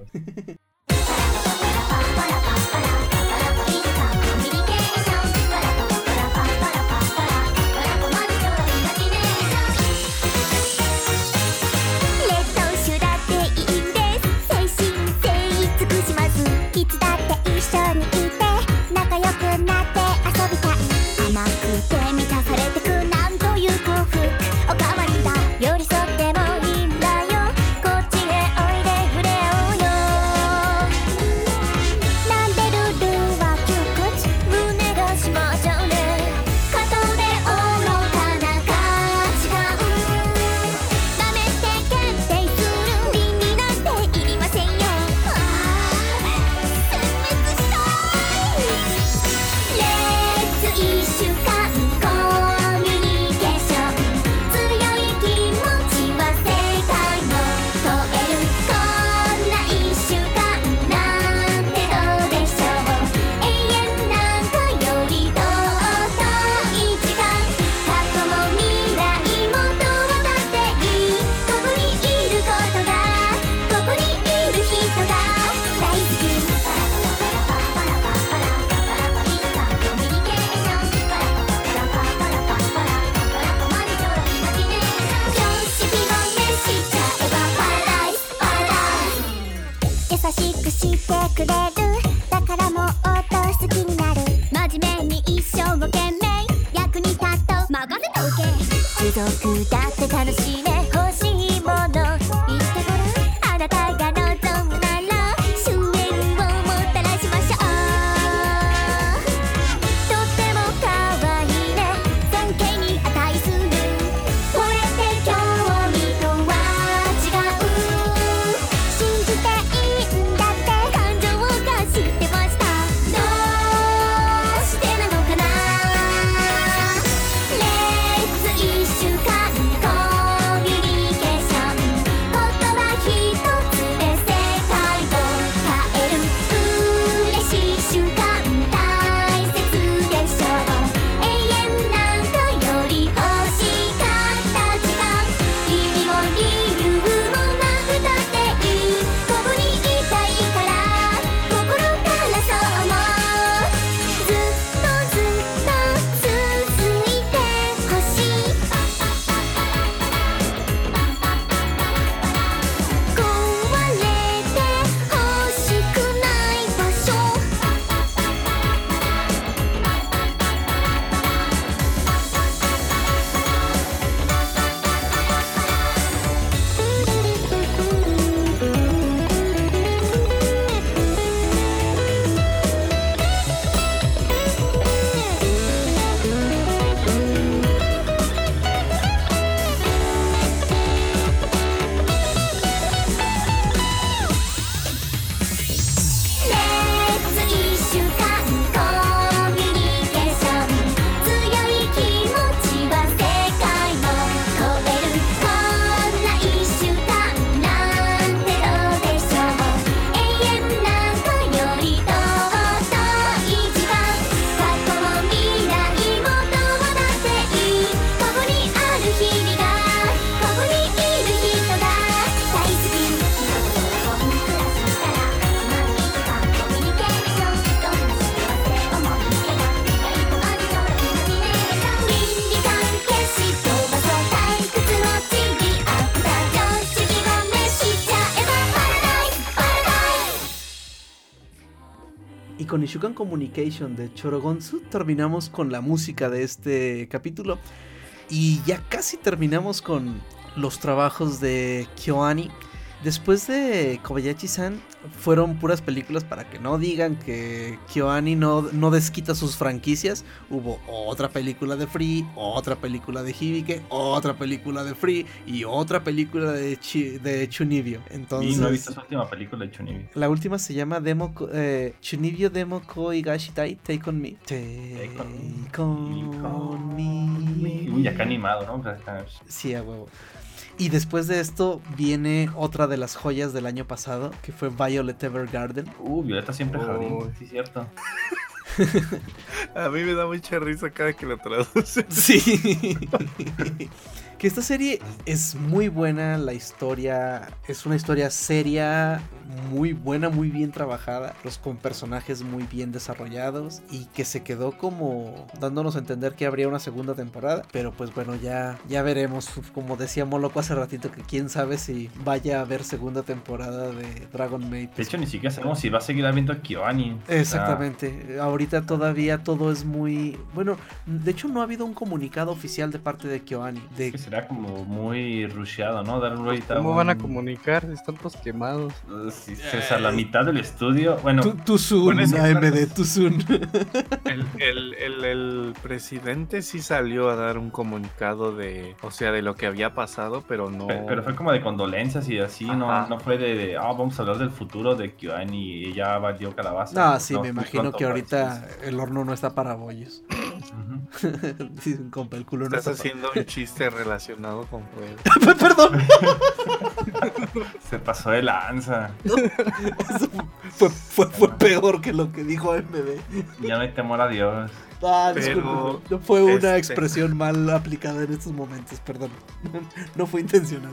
vez. 劣 Ishukan Communication de Chorogonzu terminamos con la música de este capítulo. Y ya casi terminamos con los trabajos de Kyoani. Después de Kobayashi-san, fueron puras películas para que no digan que Kyoani no, no desquita sus franquicias. Hubo otra película de Free, otra película de Hibike, otra película de Free y otra película de, Chi- de Chunibyo. Entonces, Y no he visto su última película de Chunibi. la última se llama Demo, eh, Chunibyo Demo Koi Gashitai Take on Me. Take, Take on me. Uy, acá animado, ¿no? Sí, a huevo. Y después de esto viene otra de las joyas del año pasado, que fue Violet Evergarden. Uh, Violeta siempre jardín. Uy. Sí, cierto. <laughs> A mí me da mucha risa cada que lo traduce. <laughs> Sí. <laughs> que esta serie es muy buena, la historia es una historia seria, muy buena, muy bien trabajada, los con personajes muy bien desarrollados y que se quedó como dándonos a entender que habría una segunda temporada, pero pues bueno, ya ya veremos, como decía Moloco hace ratito que quién sabe si vaya a haber segunda temporada de Dragon Maid. De hecho, ni siquiera sabemos si va a seguir habiendo Kyoani. Exactamente. Ahorita todavía todo es muy. Bueno, de hecho, no ha habido un comunicado oficial de parte de Kyoani. De... que será como muy rusheado, ¿no? Dar ahorita ¿Cómo van a un- comunicar? Están todos quemados. Sí, sí, o sea, la mitad del estudio. Bueno, Tu- Too soon, Con ese- AMD, soon. El, el- el- el presidente sí salió a dar un comunicado de, o sea, de lo que había pasado, pero no. pe- pero fue como de condolencias y así, no, Ajá. no fue de, ah, vamos a hablar del futuro de Kyoani y ya valió calabaza. No, sí, me fue imagino pronto que ahorita el horno no está para bollos. <laughs> compa, el culo no Estás está haciendo un chiste relacionado con fuego. <laughs> Perdón. Se pasó de lanza. Eso fue, fue, fue peor que lo que dijo AMD. Ya no hay temor a Dios. Ah, Pero, disculpe, fue una este- expresión mal aplicada en estos momentos, perdón. <laughs> No fue intencional.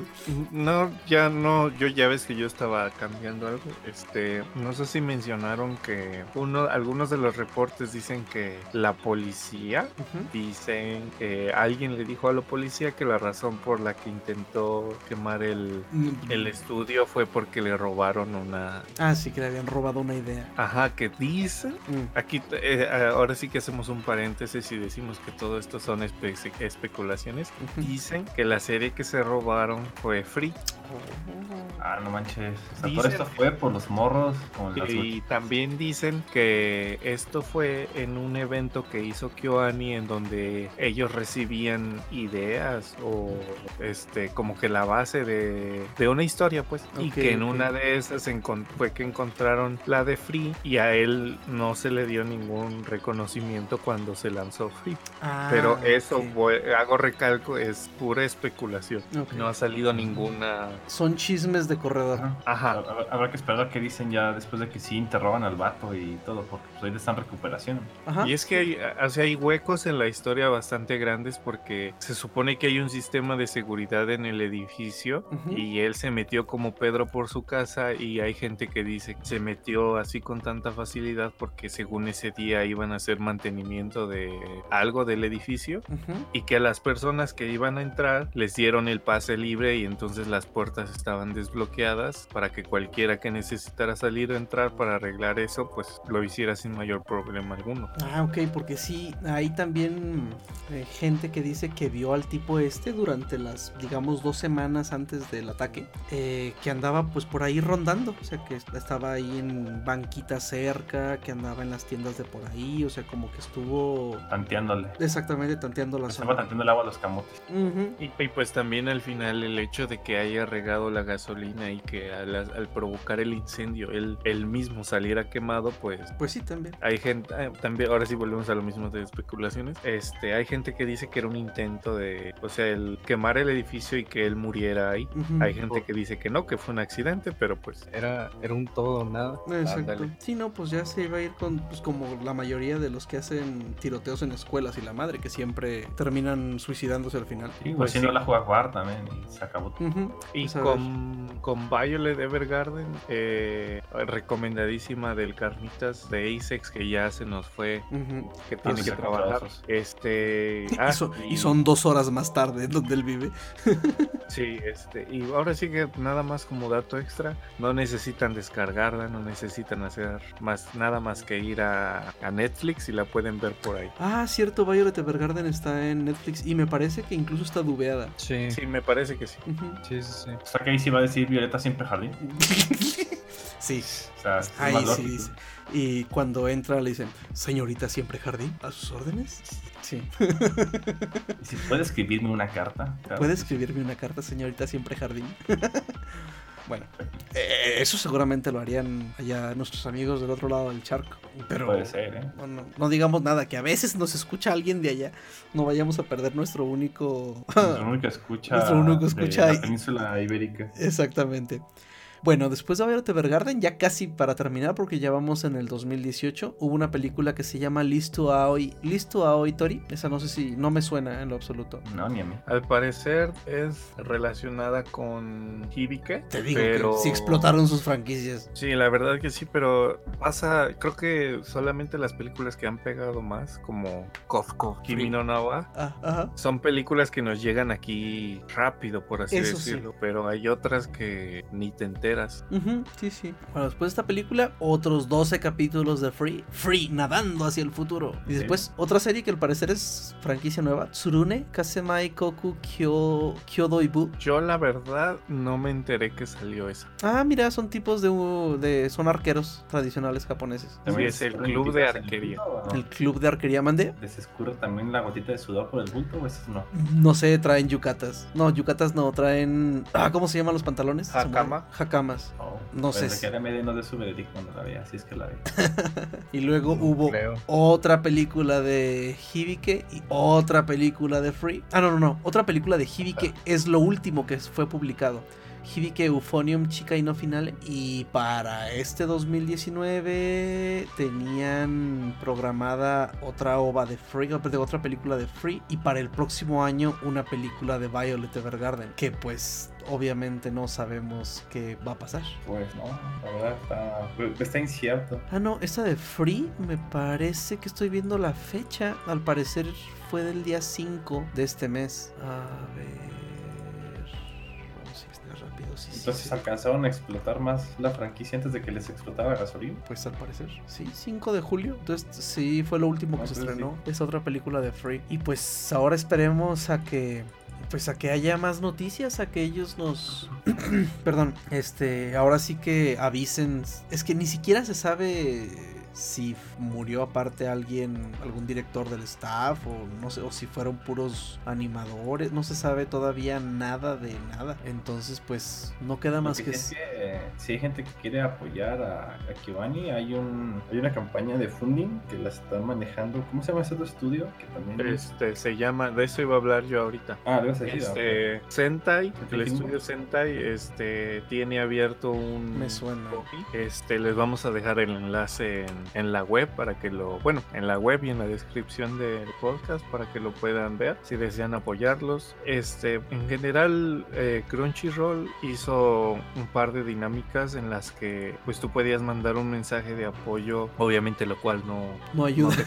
No, ya no, yo ya ves que yo estaba cambiando algo. Este, no sé si mencionaron que uno, algunos de los reportes dicen que la policía dicen que alguien le dijo a la policía que la razón por la que intentó quemar el, el estudio fue porque le robaron una. Ah, sí, que le habían robado una idea. Ajá, que dicen. Mm. Aquí eh, ahora sí que hacemos un paréntesis y decimos que todo esto son espe- especulaciones. Dicen que la serie que se robaron fue Free. Ah, no manches. O sea, todo esto fue por los morros. Como. Y también dicen que esto fue en un evento que hizo Kyoani en donde ellos recibían ideas o este como que la base de, de una historia pues y que en una de esas fue que encontraron la de Free y a él no se le dio ningún reconocimiento cuando se lanzó Free Ah, pero eso ok. voy- hago recalco es pura especulación no ha salido ninguna Son chismes de corredor. Ajá. ajá Habrá- que esperar a que dicen ya después de que sí interrogan al vato y todo, porque pues ahorita está en recuperación. Ajá. Y es que hay, o sea, hay huecos en la historia bastante grandes porque se supone que hay un sistema de seguridad en el edificio y él se metió como Pedro por su casa y hay gente que dice que se metió así con tanta facilidad porque según ese día iban a hacer mantenimiento de algo del edificio Ujú. y que a las personas que iban a entrar les dieron el pase libre y entonces las puertas estaban desbloqueadas para que cualquiera que necesitara salir o entrar para arreglar eso pues lo hiciera sin mayor problema alguno. Ah, ok, porque sí, hay también eh, gente que dice que vio al tipo este durante las, digamos, dos semanas antes del ataque, eh, que andaba pues por ahí rondando, o sea, que estaba ahí en banquita cerca, que andaba en las tiendas de por ahí, o sea, como que estuvo Tanteándole. exactamente tanteando la Estaba zona. tanteando el agua a los camotes. Y, y pues también al final el hecho de que haya regado la gasolina y que al, al provocar el incendio él, él mismo saliera quemado, pues Pues sí, también. hay gente, eh, también, ahora sí volvemos a lo mismo de especulaciones, este, hay gente que dice que era un intento de, o sea, el quemar el edificio y que él muriera ahí. Hay gente que dice que no, que fue un accidente, pero pues Era, era un todo o nada. Exacto. Ándale. Sí, no, pues ya se iba a ir con, pues como la mayoría de los que hacen tiroteos en escuelas y la madre, que siempre terminan suicidándose al final. Sí, Pues si no sí. la juega a jugar también y se acabó. Ujú, Y pues con, con Violet Evergarden, eh, recomendadísima del Carnitas de Asex que ya se nos fue, Ujú. que tiene sí, que trabajar. Este, <laughs> Y, ah, son, y son dos horas más tarde donde él vive. <laughs> Sí, este, y ahora sí que nada más como dato extra, no necesitan descargarla, no necesitan hacer más nada más que ir a, a Netflix y la pueden ver por ahí. Ah, cierto, Violet Evergarden está en Netflix y me parece que incluso está dubeada. Sí, sí, Sí, me parece que sí. Ujú. sí, sí. O sea que ahí sí va a decir Violeta siempre jardín. <laughs> sí, O sea, es ahí más sí dice. Y cuando entra le dicen, señorita siempre jardín, ¿a sus órdenes? Sí. Y si puede escribirme una carta. claro ¿Puede sí. escribirme una carta, señorita siempre jardín? <laughs> bueno, eh, eso seguramente lo harían allá nuestros amigos del otro lado del charco. Pero Puede ser, ¿eh? no, no- no digamos nada, que a veces nos escucha alguien de allá. No vayamos a perder nuestro único... Nuestro único escucha. <laughs> Nuestro único de escucha ahí. La península ibérica. Exactamente. Bueno, después de Violet Evergarden, ya casi para terminar, porque ya vamos en el 2018, hubo una película que se llama Listo Aoi, Listo Aoi Tori. Esa no sé si, no me suena en lo absoluto. No, ni a mí. Al parecer es relacionada con Hibike. Te digo pero... que sí explotaron sus franquicias. Sí, la verdad que sí, pero pasa, creo que solamente las películas que han pegado más, como Kofko, Kimi no Na wa, Ah, ajá. son películas que nos llegan aquí rápido, por así Eso sí. decirlo, pero hay otras que ni te enteras. Sí, sí. Bueno, después de esta película, otros 12 capítulos de Free. Free, nadando hacia el futuro. Y después, otra serie que al parecer es franquicia nueva. Tsurune, Kasemai Koku Kyo, Kyodoibu. Yo la verdad no me enteré que salió esa. Ah, mira, son tipos de, de... Son arqueros tradicionales japoneses. También es el club de arquería. El club de arquería mande. ¿Les escurre también la gotita de sudor por el bulto o esos no? No sé, traen yucatas. No, yucatas no, traen. Ah, ¿cómo se llaman los pantalones? Me- Hakama. Oh, No sé pues si- no de su veredicto cuando la veía, así es que la. <laughs> Y luego hubo Creo. otra película de Hibike y otra película de Free. Ah, no, no, no. Otra película de Hibike es lo último que fue publicado. Hibike Euphonium Chica y no Final. Y para este 2019 tenían programada otra ova de Free, otra película de Free. Y para el próximo año una película de Violet Evergarden. Que pues obviamente no sabemos qué va a pasar. Pues no, la verdad está, pues, está incierto. Ah, no, esa de Free me parece que estoy viendo la fecha. Al parecer fue del día 5 de este mes. A ver. Vamos a investigar rápido. Sí, sí, Entonces sí. alcanzaron a explotar más la franquicia antes de que les explotara la gasolina. Pues al parecer, sí, 5 de julio. Entonces, sí, fue lo último que se estrenó. Es otra película de Free. Y pues ahora esperemos a que. Pues a que haya más noticias, a que ellos nos. <clears throat> Perdón, este. Ahora sí que avisen. Es que ni siquiera se sabe si murió aparte alguien, algún director del staff, o no sé, o si fueron puros animadores. No se sabe todavía nada de nada. Entonces, pues, no queda más Porque que. es que, eh, si hay gente que quiere apoyar a, a Kiwani, hay un hay una campaña de funding que la están manejando. ¿Cómo se llama ese otro estudio? Que también Este se llama, de eso iba a hablar yo ahorita. Ah, lo. Este, Sentai, el estudio Sentai, este, tiene abierto un Me suena. copy. Este, les vamos a dejar el enlace en, en la web para que lo, bueno, en la web y en la descripción del podcast para que lo puedan ver si desean apoyarlos. Este, en general, eh, Crunchyroll hizo un par de dinámicas en las que, pues, tú podías mandar un mensaje de apoyo, obviamente, lo cual no, No no ayuda. te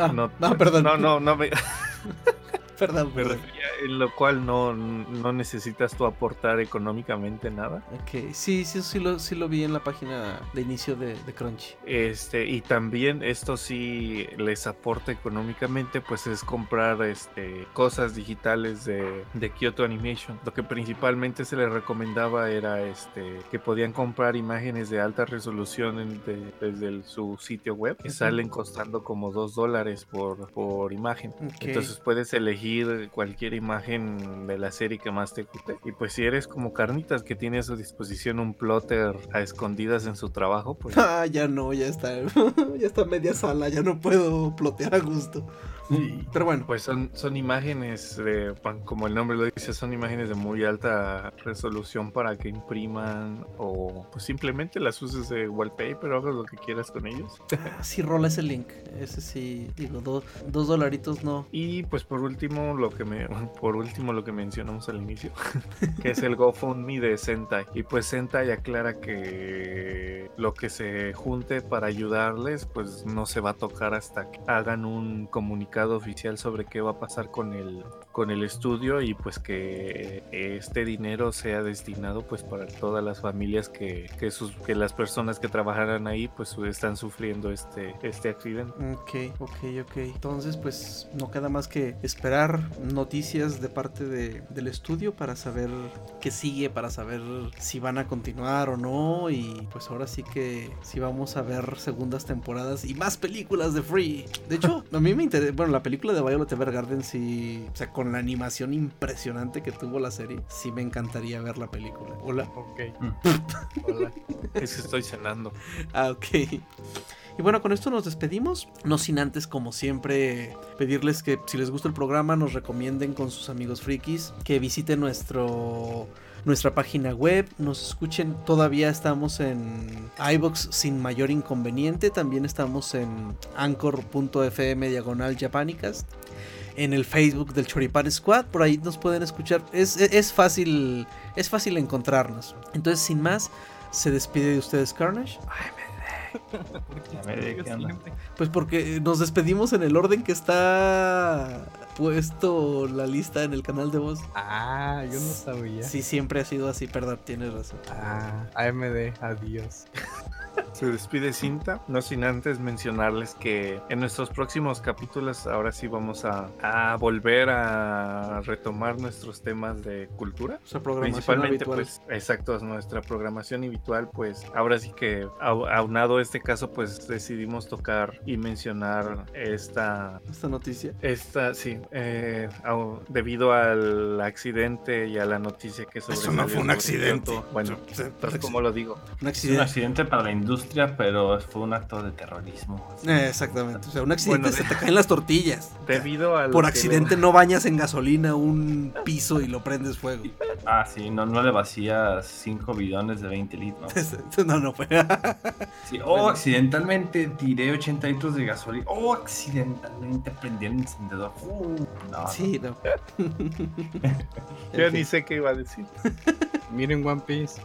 Ah, no, no, perdón. No, no, no me, <laughs> Perdón, me perdón. refería en lo cual no, no necesitas tú aportar económicamente nada. Ok, sí, sí, sí lo, sí lo vi en la página de inicio de, de Crunchy. Este, y también esto sí les aporta económicamente, pues es comprar este, cosas digitales de, de Kyoto Animation. Lo que principalmente se les recomendaba era este, que podían comprar imágenes de alta resolución en- de- desde el- su sitio web, que salen costando como 2 dólares por, por imagen. Entonces puedes elegir cualquier imagen de la serie que más te guste. Y pues si eres como Carnitas que tiene a su disposición un plotter a escondidas en su trabajo, pues <laughs> Ah, ya no, ya está. <laughs> ya está media sala, ya no puedo plotear a gusto. Pero bueno, Pues son, son imágenes, de, como el nombre lo dice, son imágenes de muy alta resolución para que impriman o pues simplemente las uses de wallpaper o hagas lo que quieras con ellos. <laughs> ah, sí rola ese link. Ese sí, digo, dos, dos dolaritos no. Y pues por último, lo que me <laughs> por último lo que mencionamos al inicio, <laughs> que es el GoFundMe de Sentai. Y pues Sentai aclara que lo que se junte para ayudarles, pues no se va a tocar hasta que hagan un comunicado oficial sobre qué va a pasar con el, con el estudio y pues que este dinero sea destinado pues para todas las familias que, que, sus, que las personas que trabajaran ahí pues están sufriendo este, este accidente. Ok, ok, ok. Entonces, pues no queda más que esperar noticias de parte de, del estudio para saber qué sigue, para saber si van a continuar o no. Y pues ahora sí que sí vamos a ver segundas temporadas y más películas de Free. De hecho, <laughs> a mí me interesa, bueno, la película de Violet Evergarden sí, o sea, con la animación impresionante que tuvo la serie, sí me encantaría ver la película. Hola. Ok. Mm. <laughs> Hola. Es que estoy cenando. Ah, ok. Y bueno, con esto nos despedimos. No sin antes, como siempre, pedirles que si les gusta el programa, nos recomienden con sus amigos frikis, que visiten nuestro nuestra página web, nos escuchen, todavía estamos en iBox sin mayor inconveniente, también estamos en anchor.fm diagonal japanicast, en el Facebook del Choripan Squad, por ahí nos pueden escuchar, es, es- es fácil, es fácil encontrarnos. Entonces, sin más, se despide de ustedes Carnage. <laughs> A ver, ¿qué onda? Pues porque nos despedimos en el orden que está puesto la lista en el canal de voz. Ah, yo no sabía. Sí, siempre ha sido así, perdón, tienes razón. Ah, AMD, adiós. <laughs> Se despide Cinta, no sin antes mencionarles que en nuestros próximos capítulos ahora sí vamos a, a volver a retomar nuestros temas de cultura. O sea, programación Principalmente, habitual. pues, exacto, es nuestra programación habitual, pues, ahora sí que au- aunado este caso, pues, decidimos tocar y mencionar esta, Esta noticia. esta, sí, eh, debido al accidente y a la noticia que Eso no fue un sobre accidente. Bueno, sea, entonces, ¿cómo lo digo? Un Es un accidente. accidente para la industria, pero fue un acto de terrorismo. Eh, exactamente. O sea, un accidente Bueno, se te caen las tortillas. <laughs> Debido a Por que- accidente no bañas en gasolina un piso y lo prendes fuego. <laughs> Ah, sí, no, no le vacías 5 bidones de 20 litros. <laughs> No, no fue. Sí, oh, accidentalmente tiré 80 litros de gasolina. Oh, accidentalmente prendí el encendedor. Uh, no, Sí, no. Yo ni sé qué iba a decir. Miren One Piece.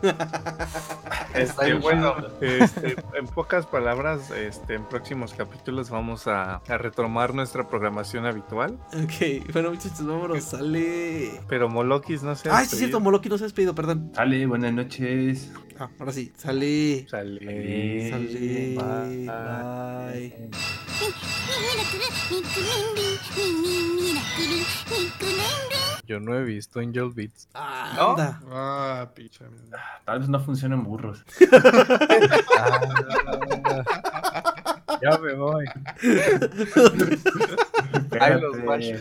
Este, bueno, este, en pocas palabras, este, en próximos capítulos vamos a, a retomar nuestra programación habitual. Ok, bueno, muchachos, vámonos. Sale. Pero Molokis no se ha Ay, sí, es cierto, despedido. Moloki no se ha despedido, perdón. Sale, buenas noches. Ah, ahora sí. Salí. Salí. Salí. Bye. Bye. Yo no he visto Angel Beats. Ah, ¿No? Ah, picha. Ah, tal vez no funcionen burros. <laughs> Ah, ya me voy. <laughs> Ahí los guachos.